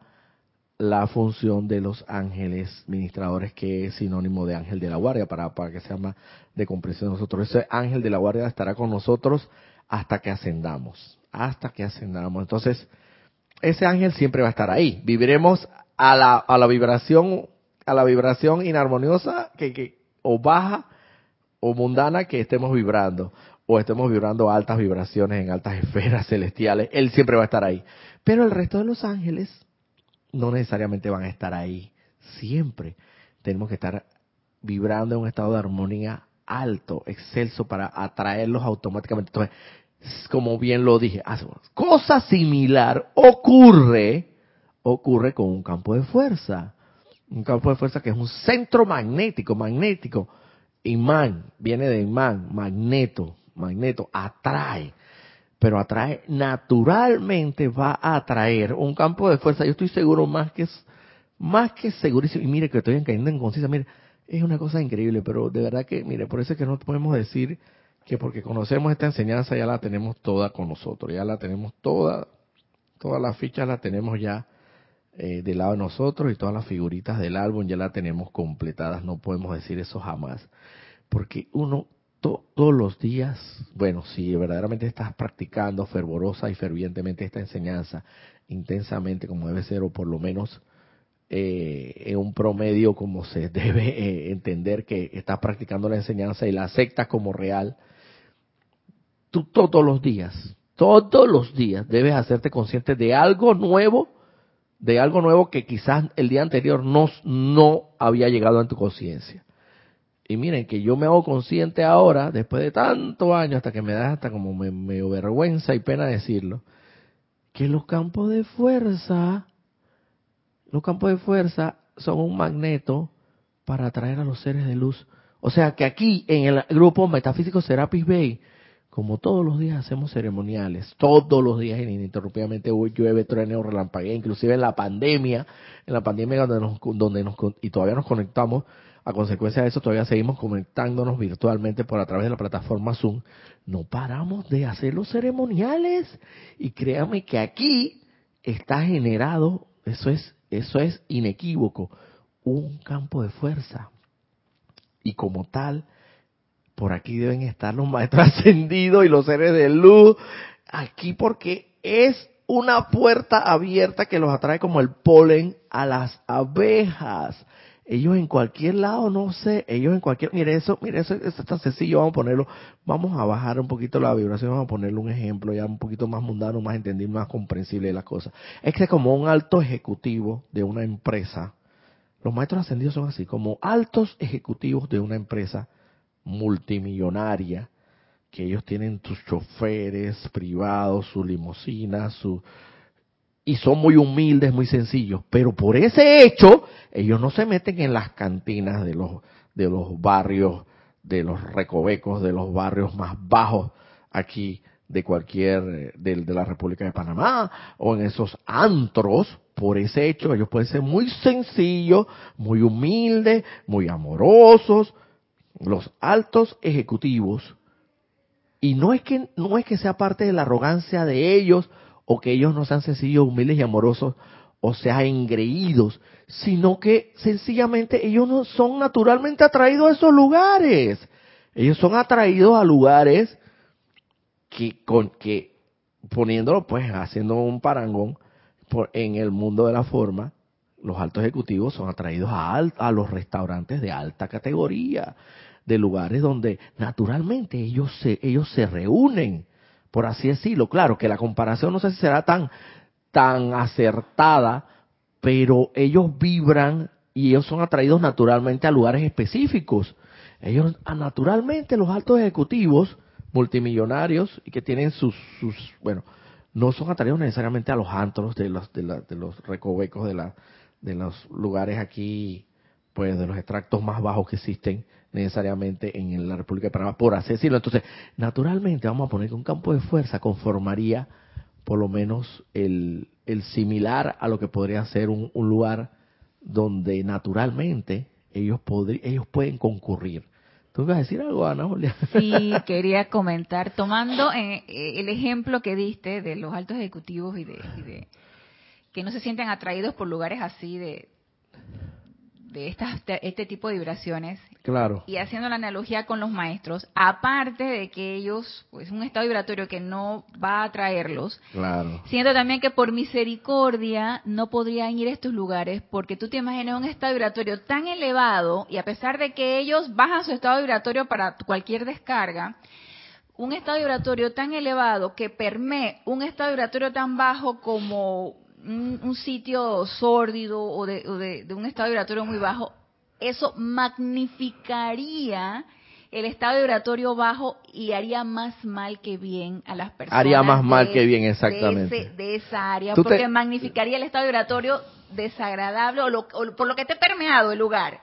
la función de los ángeles ministradores, que es sinónimo de ángel de la guardia, para, para que sea más de comprensión de nosotros. Ese ángel de la guardia estará con nosotros hasta que ascendamos, hasta que ascendamos. Entonces, ese ángel siempre va a estar ahí. Viviremos a la, a la vibración, a la vibración inarmoniosa que, que, o baja o mundana que estemos vibrando, o estemos vibrando altas vibraciones en altas esferas celestiales, él siempre va a estar ahí. Pero el resto de los ángeles no necesariamente van a estar ahí siempre. Tenemos que estar vibrando en un estado de armonía alto, excelso, para atraerlos automáticamente. Entonces, como bien lo dije, cosa similar ocurre, ocurre con un campo de fuerza. Un campo de fuerza que es un centro magnético, magnético. Imán, viene de imán, magneto, magneto, atrae pero atrae naturalmente va a atraer un campo de fuerza. Yo estoy seguro más que más que segurísimo. Y mire que estoy cayendo en conciencia. Mire, es una cosa increíble, pero de verdad que, mire, por eso es que no podemos decir que porque conocemos esta enseñanza ya la tenemos toda con nosotros, ya la tenemos toda, todas las fichas las tenemos ya eh, del lado de nosotros y todas las figuritas del álbum ya las tenemos completadas. No podemos decir eso jamás, porque uno todos los días, bueno, si verdaderamente estás practicando fervorosa y fervientemente esta enseñanza, intensamente como debe ser, o por lo menos eh, en un promedio como se debe eh, entender que estás practicando la enseñanza y la aceptas como real, tú todos los días, todos los días debes hacerte consciente de algo nuevo, de algo nuevo que quizás el día anterior no, no había llegado a tu conciencia. Y miren que yo me hago consciente ahora, después de tantos años, hasta que me da hasta como me, vergüenza y pena decirlo, que los campos de fuerza, los campos de fuerza son un magneto para atraer a los seres de luz. O sea que aquí en el grupo Metafísico Serapis Bay, como todos los días hacemos ceremoniales, todos los días ininterrumpidamente llueve, truene o relampaguea, inclusive en la pandemia, en la pandemia donde nos, donde nos, y todavía nos conectamos, a consecuencia de eso todavía seguimos conectándonos virtualmente por a través de la plataforma Zoom. No paramos de hacer los ceremoniales y créame que aquí está generado, eso es, eso es inequívoco, un campo de fuerza. Y como tal, por aquí deben estar los maestros ascendidos y los seres de luz, aquí porque es una puerta abierta que los atrae como el polen a las abejas ellos en cualquier lado, no sé, ellos en cualquier, mire eso, mire eso, es tan sencillo, vamos a ponerlo, vamos a bajar un poquito la vibración, vamos a ponerle un ejemplo ya un poquito más mundano, más entendible, más comprensible de las cosas. Es que como un alto ejecutivo de una empresa, los maestros ascendidos son así, como altos ejecutivos de una empresa multimillonaria, que ellos tienen sus choferes privados, su limusina, su, y son muy humildes, muy sencillos, pero por ese hecho ellos no se meten en las cantinas de los de los barrios, de los recovecos, de los barrios más bajos aquí de cualquier de, de la República de Panamá o en esos antros, por ese hecho ellos pueden ser muy sencillos, muy humildes, muy amorosos, los altos ejecutivos y no es que no es que sea parte de la arrogancia de ellos o que ellos no sean sencillos, humildes y amorosos, o sea, engreídos, sino que sencillamente ellos no son naturalmente atraídos a esos lugares. Ellos son atraídos a lugares que, con, que poniéndolo pues, haciendo un parangón por, en el mundo de la forma, los altos ejecutivos son atraídos a, a los restaurantes de alta categoría, de lugares donde naturalmente ellos se, ellos se reúnen por así decirlo. Claro que la comparación no sé si será tan, tan acertada, pero ellos vibran y ellos son atraídos naturalmente a lugares específicos. Ellos, ah, naturalmente, los altos ejecutivos multimillonarios y que tienen sus, sus bueno, no son atraídos necesariamente a los antros de los, de, de los recovecos de, la, de los lugares aquí, pues de los extractos más bajos que existen necesariamente en la República de Panamá, por así decirlo. Entonces, naturalmente vamos a poner que un campo de fuerza conformaría por lo menos el, el similar a lo que podría ser un, un lugar donde naturalmente ellos, ellos pueden concurrir. ¿Tú vas a decir algo, Ana Julia? Sí, quería comentar, tomando eh, el ejemplo que diste de los altos ejecutivos y de, que no se sienten atraídos por lugares así de, de estas, este tipo de vibraciones. Claro. Y haciendo la analogía con los maestros, aparte de que ellos, pues un estado vibratorio que no va a atraerlos, claro. siento también que por misericordia no podrían ir a estos lugares porque tú te imaginas un estado vibratorio tan elevado y a pesar de que ellos bajan su estado vibratorio para cualquier descarga, un estado vibratorio tan elevado que permee un estado vibratorio tan bajo como un, sitio sórdido o, de, un estado vibratorio muy bajo, eso magnificaría el estado vibratorio bajo y haría más mal que bien a las personas. Haría más mal que bien, exactamente. De, esa área, porque magnificaría el estado vibratorio desagradable o, por lo que esté permeado el lugar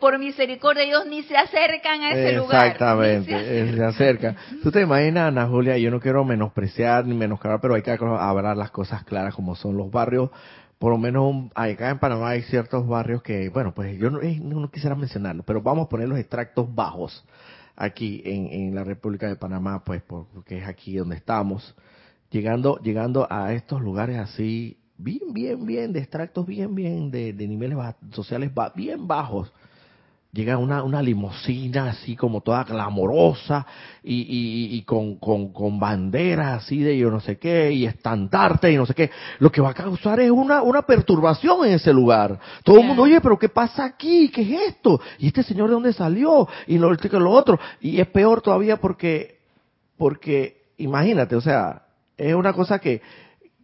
por misericordia ellos ni se acercan a ese lugar. Exactamente, eh, se, acercan. Tú te imaginas, Ana Julia, yo no quiero menospreciar ni menoscabar, pero hay que hablar las cosas claras como son los barrios. Por lo menos acá en Panamá hay ciertos barrios que, bueno, pues yo no, eh, no, quisiera mencionarlo, pero vamos a poner los extractos bajos aquí en, en la República de Panamá, pues porque es aquí donde estamos. Llegando, llegando a estos lugares así, bien, bien, bien, de extractos bien, bien, de, de niveles sociales bien bajos llega una, una limusina así como toda glamorosa y, y, con, con, con, banderas así de yo no sé qué y estandartes y no sé qué. Lo que va a causar es una, una perturbación en ese lugar. Todo el mundo, oye, pero ¿qué pasa aquí? ¿Qué es esto? ¿Y este señor de dónde salió? Y lo, lo otro. Y es peor todavía porque, porque, imagínate, o sea, es una cosa que,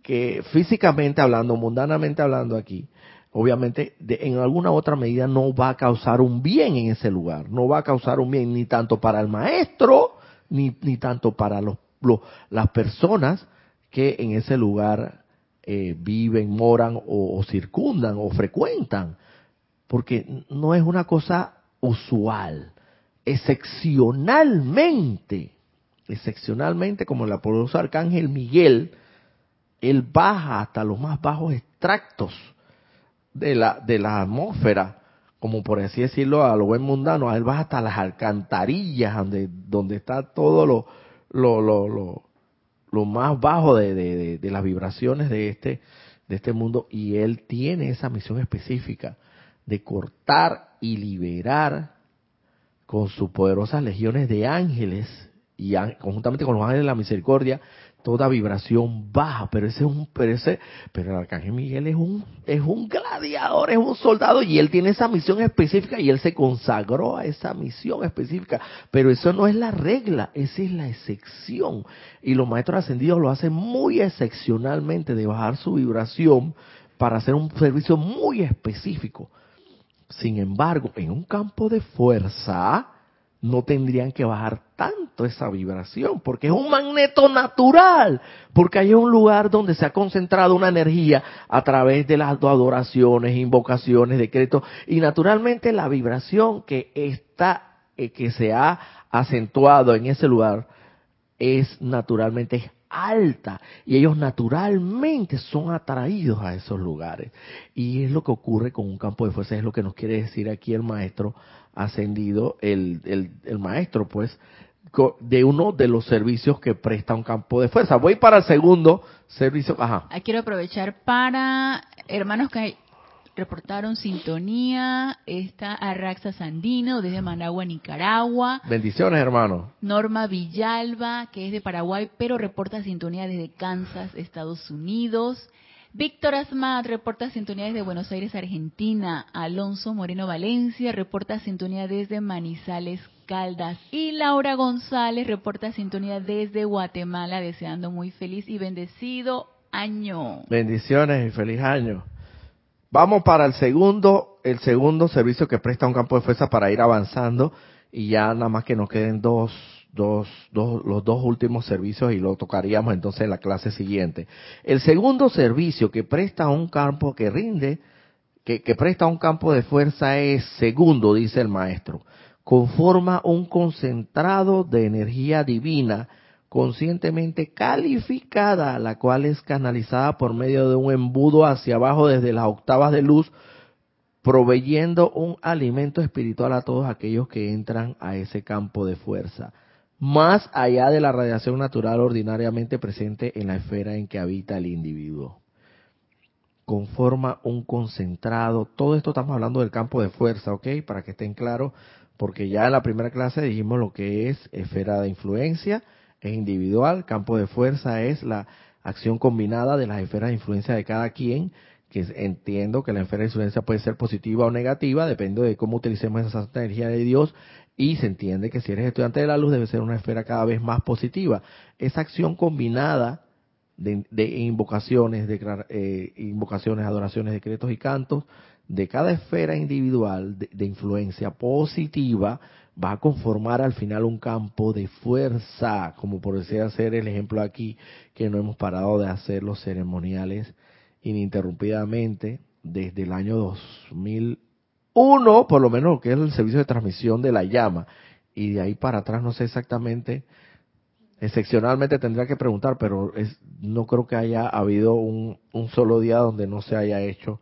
que físicamente hablando, mundanamente hablando aquí, obviamente en alguna otra medida no va a causar un bien en ese lugar, no va a causar un bien ni tanto para el maestro, ni, ni tanto para los, las personas que en ese lugar eh, viven, moran o, circundan o frecuentan, porque no es una cosa usual, excepcionalmente, excepcionalmente como la poderosa arcángel Miguel, él baja hasta los más bajos extractos de la, de la atmósfera, como por así decirlo, a lo buen mundano, él va hasta las alcantarillas, donde, donde está todo lo, lo, lo, lo, más bajo de, de, de, las vibraciones de este, de este mundo, y él tiene esa misión específica de cortar y liberar con sus poderosas legiones de ángeles y conjuntamente con los ángeles de la misericordia toda vibración baja, pero ese es un, pero ese, pero el arcángel Miguel es un, es un gladiador, es un soldado y él tiene esa misión específica y él se consagró a esa misión específica, pero eso no es la regla, esa es la excepción y los maestros ascendidos lo hacen muy excepcionalmente de bajar su vibración para hacer un servicio muy específico. Sin embargo, en un campo de fuerza, no tendrían que bajar tanto esa vibración, porque es un magneto natural, porque hay un lugar donde se ha concentrado una energía a través de las adoraciones, invocaciones, decretos, y naturalmente la vibración que está, eh, que se ha acentuado en ese lugar, es naturalmente alta y ellos naturalmente son atraídos a esos lugares. Y es lo que ocurre con un campo de fuerza, es lo que nos quiere decir aquí el maestro ascendido, el, el, el maestro, pues, de uno de los servicios que presta un campo de fuerza. Voy para el segundo servicio. Ajá. Ah, quiero aprovechar para hermanos que reportaron sintonía. Está Arraxa Sandino desde Managua, Nicaragua. Bendiciones, hermano. Norma Villalba, que es de Paraguay, pero reporta sintonía desde Kansas, Estados Unidos. Víctor Asmat reporta sintonía desde Buenos Aires, Argentina. Alonso Moreno Valencia reporta sintonía desde Manizales, Caldas. Y Laura González reporta sintonía desde Guatemala, deseando muy feliz y bendecido año. Bendiciones y feliz año. Vamos para el segundo, el segundo servicio que presta un campo de fuerza para ir avanzando. y ya nada más que nos queden dos, dos, dos, los dos últimos servicios y lo tocaríamos entonces en la clase siguiente. El segundo servicio que presta un campo que rinde, que, que presta un campo de fuerza es segundo, dice el maestro, conforma un concentrado de energía divina conscientemente calificada, la cual es canalizada por medio de un embudo hacia abajo desde las octavas de luz, proveyendo un alimento espiritual a todos aquellos que entran a ese campo de fuerza más allá de la radiación natural ordinariamente presente en la esfera en que habita el individuo. Conforma un concentrado, todo esto estamos hablando del campo de fuerza, ¿ok? Para que estén claros, porque ya en la primera clase dijimos lo que es esfera de influencia, es individual, campo de fuerza es la acción combinada de las esferas de influencia de cada quien, que entiendo que la esfera de influencia puede ser positiva o negativa, depende de cómo utilicemos esa energía de Dios y se entiende que si eres estudiante de la luz debe ser una esfera cada vez más positiva. Esa acción combinada de, invocaciones, de, eh, invocaciones, adoraciones, decretos y cantos de cada esfera individual de, influencia positiva va a conformar al final un campo de fuerza, como por decir hacer el ejemplo aquí que no hemos parado de hacer los ceremoniales ininterrumpidamente desde el año 2000 uno, por lo menos, que es el servicio de transmisión de la llama. Y de ahí para atrás no sé exactamente, excepcionalmente tendría que preguntar, pero es, no creo que haya habido un, solo día donde no se haya hecho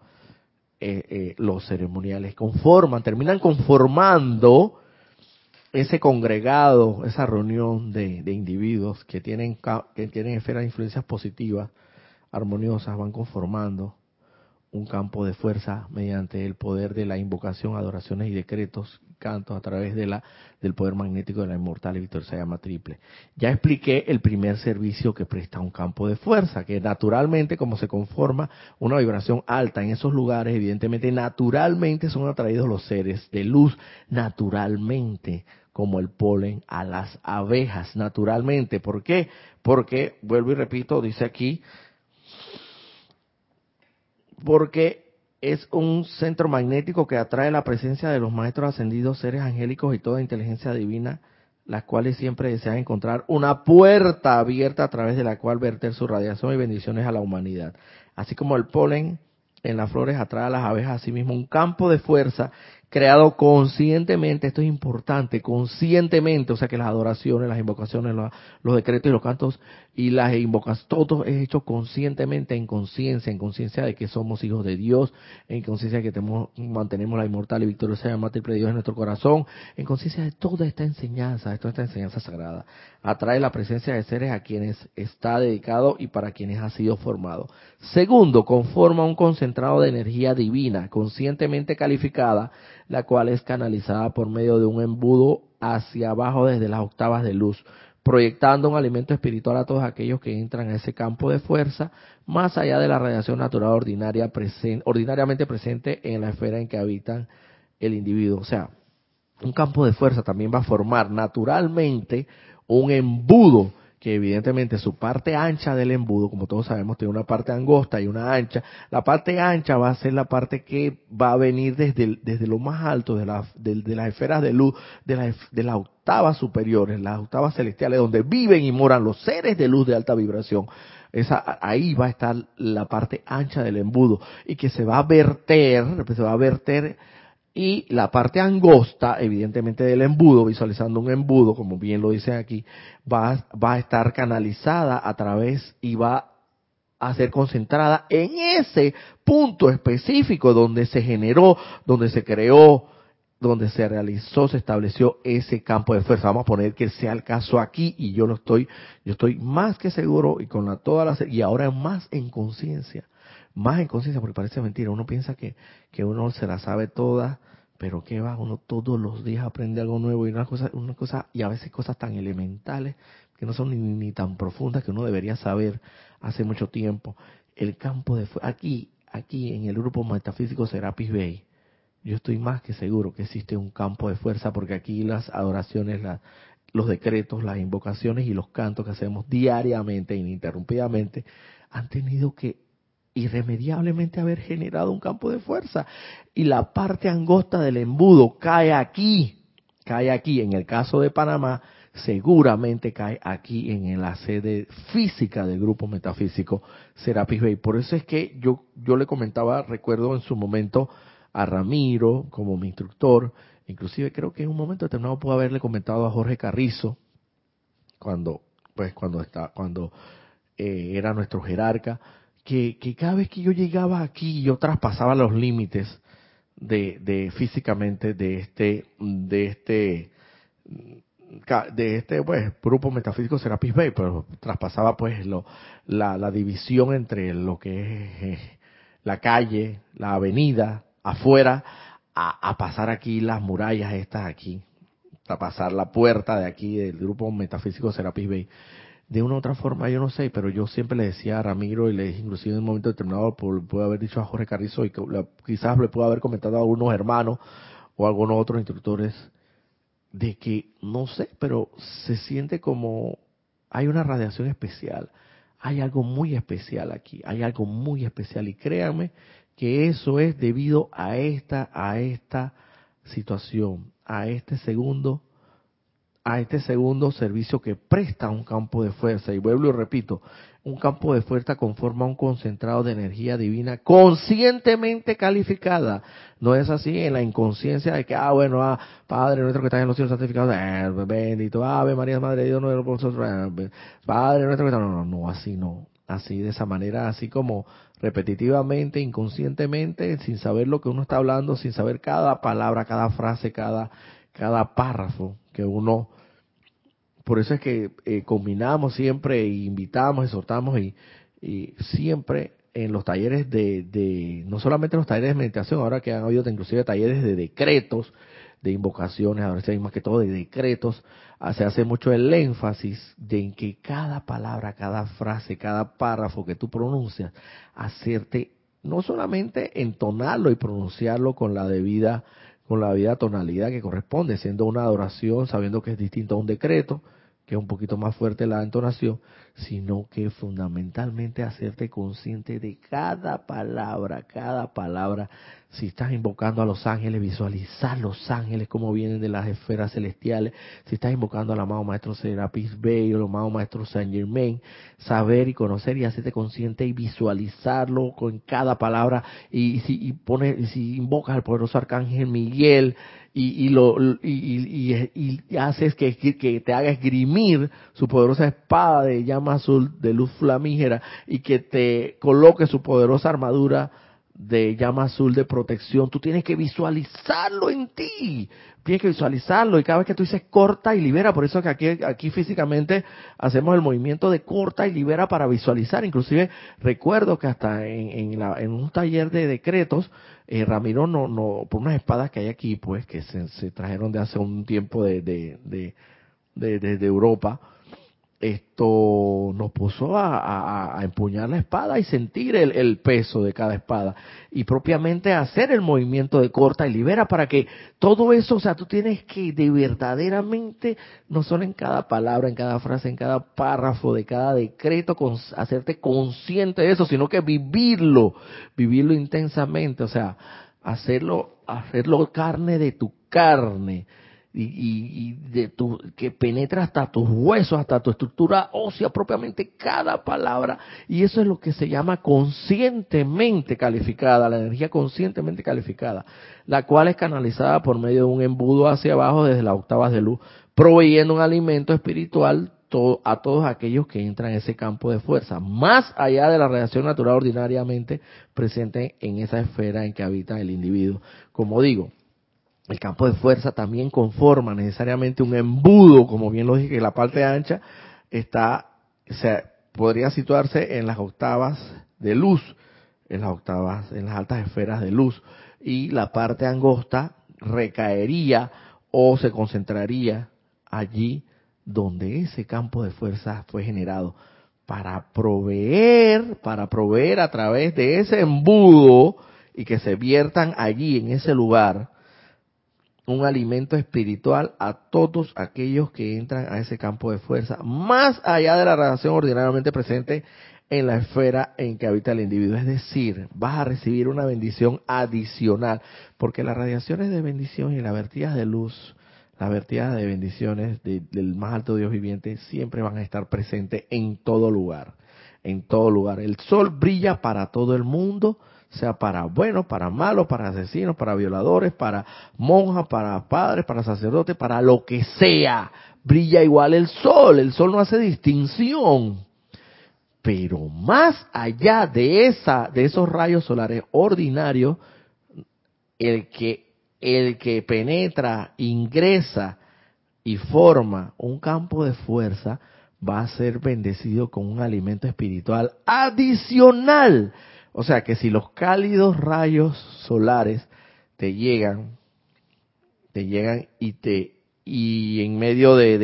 eh, eh, los ceremoniales. Conforman, terminan conformando ese congregado, esa reunión de, de individuos que tienen, que tienen esferas de influencias positivas, armoniosas, van conformando un campo de fuerza mediante el poder de la invocación, adoraciones y decretos, cantos a través de la del poder magnético de la inmortal y victoriosa llama triple. Ya expliqué el primer servicio que presta un campo de fuerza, que naturalmente como se conforma una vibración alta en esos lugares, evidentemente naturalmente son atraídos los seres de luz, naturalmente como el polen a las abejas, naturalmente. ¿Por qué? Porque, vuelvo y repito, dice aquí, porque es un centro magnético que atrae la presencia de los maestros ascendidos, seres angélicos y toda inteligencia divina, las cuales siempre desean encontrar una puerta abierta a través de la cual verter su radiación y bendiciones a la humanidad. Así como el polen en las flores atrae a las abejas, asimismo un campo de fuerza creado conscientemente, esto es importante, conscientemente, o sea que las adoraciones, las invocaciones, los, decretos y los cantos y las invocas, todo es hecho conscientemente, en conciencia, en conciencia de que somos hijos de Dios, en conciencia de que tenemos, mantenemos la inmortal y victoriosa llama triple Dios en nuestro corazón, en conciencia de toda esta enseñanza, de toda esta enseñanza sagrada. Atrae la presencia de seres a quienes está dedicado y para quienes ha sido formado. Segundo, conforma un concentrado de energía divina, conscientemente calificada, la cual es canalizada por medio de un embudo hacia abajo desde las octavas de luz, proyectando un alimento espiritual a todos aquellos que entran a ese campo de fuerza, más allá de la radiación natural ordinaria ordinariamente presente en la esfera en que habitan el individuo. O sea, un campo de fuerza también va a formar naturalmente un embudo que evidentemente su parte ancha del embudo, como todos sabemos, tiene una parte angosta y una ancha. La parte ancha va a ser la parte que va a venir desde, desde lo más alto de, la, de, las esferas de luz, de, la, de las octavas superiores, las octavas celestiales, donde viven y moran los seres de luz de alta vibración. Esa, ahí va a estar la parte ancha del embudo y que se va a verter, se va a verter y la parte angosta, evidentemente del embudo, visualizando un embudo, como bien lo dicen aquí, va, va a estar canalizada a través y va a ser concentrada en ese punto específico donde se generó, donde se creó, donde se realizó, se estableció ese campo de fuerza. Vamos a poner que sea el caso aquí y yo lo estoy, yo estoy más que seguro y con la, toda la y ahora más en conciencia más en conciencia, porque parece mentira, uno piensa que, que uno se la sabe toda, pero que va, uno todos los días aprende algo nuevo y una cosa, una cosa, y a veces cosas tan elementales que no son ni, ni tan profundas que uno debería saber hace mucho tiempo. El campo de aquí, aquí en el grupo metafísico Serapis Bay, yo estoy más que seguro que existe un campo de fuerza porque aquí las adoraciones, los decretos, las invocaciones y los cantos que hacemos diariamente, ininterrumpidamente, han tenido que irremediablemente haber generado un campo de fuerza. Y la parte angosta del embudo cae aquí. cae aquí, en el caso de Panamá, seguramente cae aquí en la sede física del grupo metafísico Serapis Bay. Por eso es que yo, yo le comentaba, recuerdo en su momento a Ramiro como mi instructor, inclusive creo que en un momento determinado puedo haberle comentado a Jorge Carrizo, cuando, pues cuando está, cuando eh, era nuestro jerarca, que, cada vez que yo llegaba aquí yo traspasaba los límites de, de físicamente de este, de este de este pues grupo metafísico Serapis Bay, pero traspasaba pues lo, la, la división entre lo que es eh, la calle, la avenida, afuera, a, a, pasar aquí las murallas estas aquí, a pasar la puerta de aquí del grupo metafísico Serapis Bay. De una u otra forma, yo no sé, pero yo siempre le decía a Ramiro y le inclusive en un momento determinado, puedo haber dicho a Jorge Carrizo y quizás le puedo haber comentado a algunos hermanos o a algunos otros instructores, de que, no sé, pero se siente como hay una radiación especial, hay algo muy especial aquí, hay algo muy especial y créanme que eso es debido a esta, a esta situación, a este segundo, a este segundo servicio que presta un campo de fuerza. Y vuelvo y repito, un campo de fuerza conforma un concentrado de energía divina conscientemente calificada. No es así en la inconsciencia de que, ah, bueno, ah, Padre nuestro que estás en los cielos santificados, eh, bendito, Ave María, Madre de Dios, no eh, Padre nuestro que estás, no, no, no, así no. Así, de esa manera, así como repetitivamente, inconscientemente, sin saber lo que uno está hablando, sin saber cada palabra, cada frase, cada, cada párrafo que uno por eso es que eh, combinamos siempre, invitamos, exhortamos y, y, siempre en los talleres de, de, no solamente en los talleres de meditación, ahora que han habido inclusive talleres de decretos, de invocaciones, ahora más que todo de decretos, ah, se hace mucho el énfasis de en que cada palabra, cada frase, cada párrafo que tú pronuncias, hacerte no solamente entonarlo y pronunciarlo con la debida con la debida tonalidad que corresponde, siendo una adoración, sabiendo que es distinto a un decreto, que es un poquito más fuerte la entonación, sino que fundamentalmente hacerte consciente de cada palabra, cada palabra. Si estás invocando a los ángeles, visualizar los ángeles como vienen de las esferas celestiales. Si estás invocando al amado Maestro Serapis Bey o al amado Maestro Saint Germain, saber y conocer y hacerte consciente y visualizarlo con cada palabra. Y, si y si invocas al poderoso Arcángel Miguel, y, lo, y, y, haces que, te haga esgrimir su poderosa espada de azul de luz flamígera y que te coloque su poderosa armadura de llama azul de protección. Tú tienes que visualizarlo en ti. Tienes que visualizarlo y cada vez que tú dices corta y libera, por eso que aquí, aquí físicamente hacemos el movimiento de corta y libera para visualizar. Inclusive recuerdo que hasta en, en, la, en un taller de decretos, eh, Ramiro no, no, por unas espadas que hay aquí, pues, que se, se trajeron de hace un tiempo de, de, de, de Europa, esto nos puso a, empuñar la espada y sentir el, peso de cada espada y propiamente hacer el movimiento de corta y libera para que todo eso, o sea, tú tienes que de verdaderamente, no solo en cada palabra, en cada frase, en cada párrafo de cada decreto, hacerte consciente de eso, sino que vivirlo, vivirlo intensamente, o sea, hacerlo, hacerlo carne de tu carne y, y, de tu, que penetra hasta tus huesos, hasta tu estructura ósea propiamente cada palabra. Y eso es lo que se llama conscientemente calificada, la energía conscientemente calificada, la cual es canalizada por medio de un embudo hacia abajo desde las octavas de luz, proveyendo un alimento espiritual a todos aquellos que entran en ese campo de fuerza, más allá de la reacción natural ordinariamente presente en esa esfera en que habita el individuo. Como digo, el campo de fuerza también conforma necesariamente un embudo, como bien lo dije, que la parte ancha está, se podría situarse en las octavas de luz, en las octavas, en las altas esferas de luz, y la parte angosta recaería o se concentraría allí donde ese campo de fuerza fue generado para proveer, para proveer a través de ese embudo y que se viertan allí en ese lugar un alimento espiritual a todos aquellos que entran a ese campo de fuerza, más allá de la radiación ordinariamente presente en la esfera en que habita el individuo. Es decir, vas a recibir una bendición adicional, porque las radiaciones de bendición y las vertidas de luz, las vertidas de bendiciones del más alto Dios viviente siempre van a estar presentes en todo lugar, en todo lugar. El sol brilla para todo el mundo, sea para buenos, para malos, para asesinos, para violadores, para monjas, para padres, para sacerdotes, para lo que sea. Brilla igual el sol, el sol no hace distinción. Pero más allá de esa de esos rayos solares ordinarios, el que el que penetra, ingresa y forma un campo de fuerza va a ser bendecido con un alimento espiritual adicional o sea que si los cálidos rayos solares te llegan, te llegan y te y en medio de,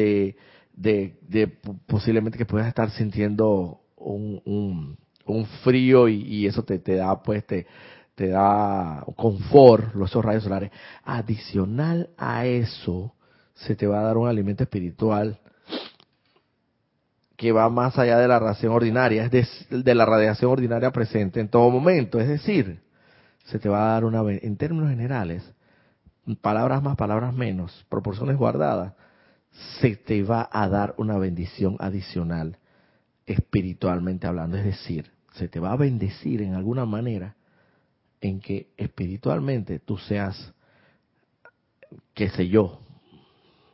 de, de, posiblemente que puedas estar sintiendo un, un, frío y, eso te, te da pues te, te da confort, los esos rayos solares. Adicional a eso, se te va a dar un alimento espiritual que va más allá de la radiación ordinaria, es de, la radiación ordinaria presente en todo momento. Es decir, se te va a dar una, en términos generales, palabras más, palabras menos, proporciones guardadas, se te va a dar una bendición adicional espiritualmente hablando. Es decir, se te va a bendecir en alguna manera en que espiritualmente tú seas, qué sé yo,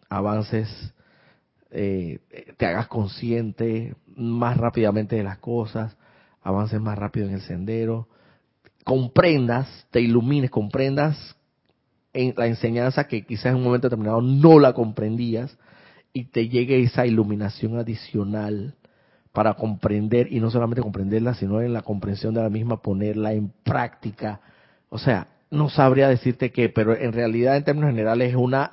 avances eh, te hagas consciente más rápidamente de las cosas, avances más rápido en el sendero, comprendas, te ilumines, comprendas en la enseñanza que quizás en un momento determinado no la comprendías y te llegue esa iluminación adicional para comprender y no solamente comprenderla, sino en la comprensión de la misma ponerla en práctica. O sea, no sabría decirte qué, pero en realidad en términos generales es una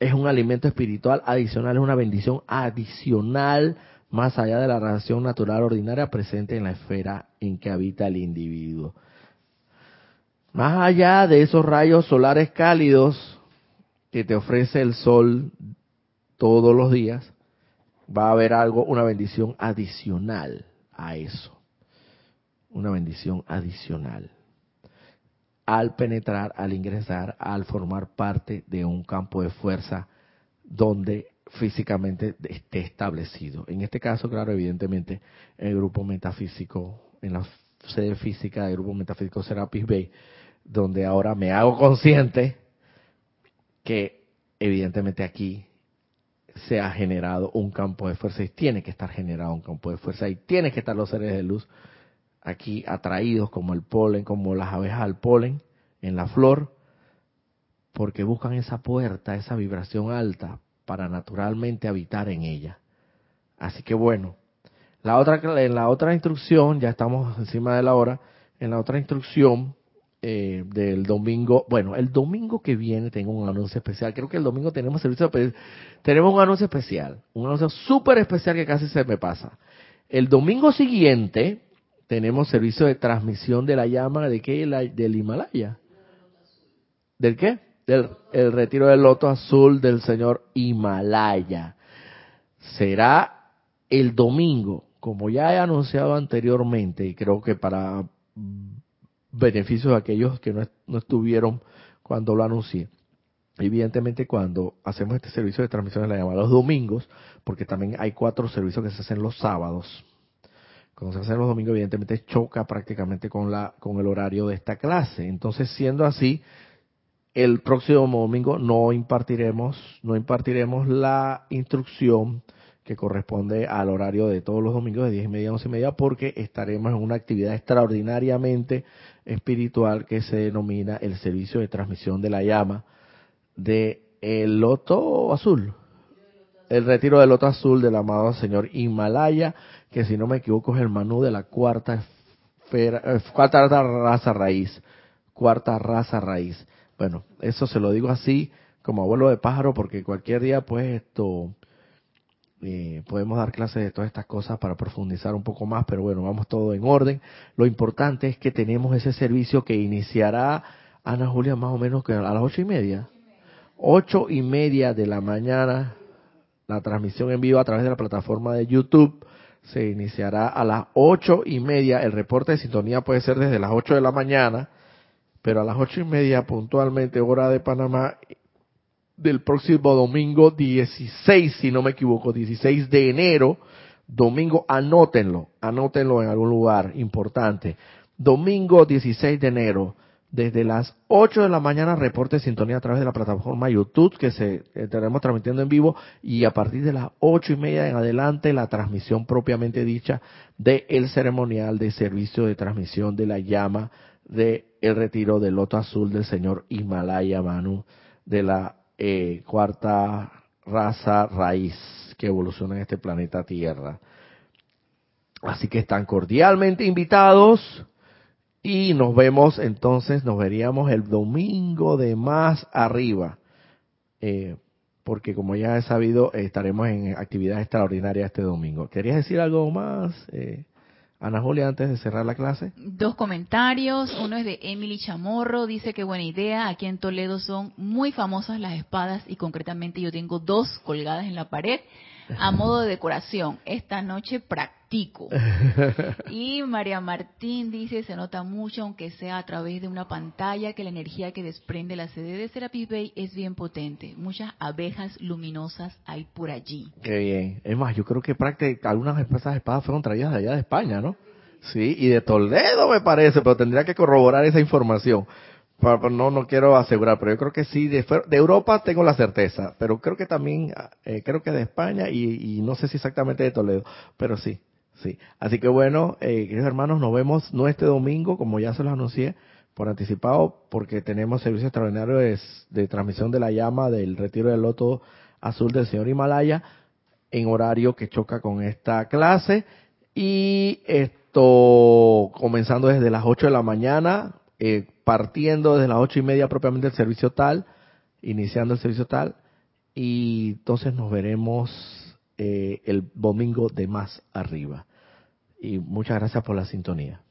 es un alimento espiritual adicional, es una bendición adicional más allá de la radiación natural ordinaria presente en la esfera en que habita el individuo. Más allá de esos rayos solares cálidos que te ofrece el sol todos los días, va a haber algo, una bendición adicional a eso. Una bendición adicional al penetrar, al ingresar, al formar parte de un campo de fuerza donde físicamente esté establecido. En este caso, claro, evidentemente, el grupo metafísico, en la sede física del grupo metafísico Serapis Bay, donde ahora me hago consciente que evidentemente aquí se ha generado un campo de fuerza y tiene que estar generado un campo de fuerza y tiene que estar los seres de luz aquí atraídos como el polen, como las abejas al polen en la flor, porque buscan esa puerta, esa vibración alta para naturalmente habitar en ella. Así que bueno, la otra, en la otra instrucción, ya estamos encima de la hora, en la otra instrucción eh, del domingo, bueno, el domingo que viene tengo un anuncio especial, creo que el domingo tenemos servicio, tenemos un anuncio especial, un anuncio súper especial que casi se me pasa. El domingo siguiente, tenemos servicio de transmisión de la llama de qué? del Himalaya. ¿Del qué? Del el retiro del loto azul del señor Himalaya. Será el domingo, como ya he anunciado anteriormente, y creo que para beneficio de aquellos que no, no estuvieron cuando lo anuncié. Evidentemente cuando hacemos este servicio de transmisión de la llamada los domingos, porque también hay cuatro servicios que se hacen los sábados, cuando se hacen los domingos, evidentemente choca prácticamente con, la, con el horario de esta clase. Entonces, siendo así, el próximo domingo no impartiremos, no impartiremos la instrucción que corresponde al horario de todos los domingos de 10 y media a 11 y media, porque estaremos en una actividad extraordinariamente espiritual que se denomina el servicio de transmisión de la llama de el loto azul, el retiro del loto azul del amado señor Himalaya, que si no me equivoco es el manú de la cuarta, esfera, eh, cuarta raza raíz, cuarta raza raíz. Bueno, eso se lo digo así como abuelo de pájaro porque cualquier día pues esto eh, podemos dar clases de todas estas cosas para profundizar un poco más, pero bueno, vamos todo en orden. Lo importante es que tenemos ese servicio que iniciará, Ana Julia, más o menos que a las ocho y media. Ocho y media de la mañana, la transmisión en vivo a través de la plataforma de YouTube se iniciará a las ocho y media. El reporte de sintonía puede ser desde las ocho de la mañana, pero a las ocho y media puntualmente hora de Panamá del próximo domingo 16, si no me equivoco, 16 de enero, domingo, anótenlo, anótenlo en algún lugar importante. Domingo 16 de enero, desde las 8 de la mañana, reporte sintonía a través de la plataforma YouTube que se eh, estaremos transmitiendo en vivo y a partir de las ocho y media en adelante la transmisión propiamente dicha del el ceremonial de servicio de transmisión de la llama de el retiro del loto azul del señor Himalaya Manu de la eh, cuarta raza raíz que evoluciona en este planeta Tierra. Así que están cordialmente invitados y nos vemos entonces, nos veríamos el domingo de más arriba, eh, porque como ya he sabido, estaremos en actividad extraordinaria este domingo. ¿Querías decir algo más? Eh, Ana Julia, antes de cerrar la clase. Dos comentarios. Uno es de Emily Chamorro. Dice que buena idea. Aquí en Toledo son muy famosas las espadas y concretamente yo tengo dos colgadas en la pared a modo de decoración. Esta noche practico. Y María Martín dice, se nota mucho, aunque sea a través de una pantalla, que la energía que desprende la sede de Serapis Bay es bien potente. Muchas abejas luminosas hay por allí. Qué bien. Es más, yo creo que prácticamente algunas de esas espadas fueron traídas de allá de España, ¿no? Sí, y de Toledo me parece, pero tendría que corroborar esa información. No, no quiero asegurar, pero yo creo que sí, de, de Europa tengo la certeza, pero creo que también, eh, creo que de España y, no sé si exactamente de Toledo, pero sí, sí. Así que bueno, eh, queridos hermanos, nos vemos no este domingo, como ya se los anuncié por anticipado, porque tenemos servicio extraordinario de, transmisión de la llama del retiro del loto azul del señor Himalaya en horario que choca con esta clase y esto comenzando desde las 8 de la mañana eh, partiendo desde las ocho y media propiamente el servicio tal, iniciando el servicio tal, y entonces nos veremos eh, el domingo de más arriba. Y muchas gracias por la sintonía.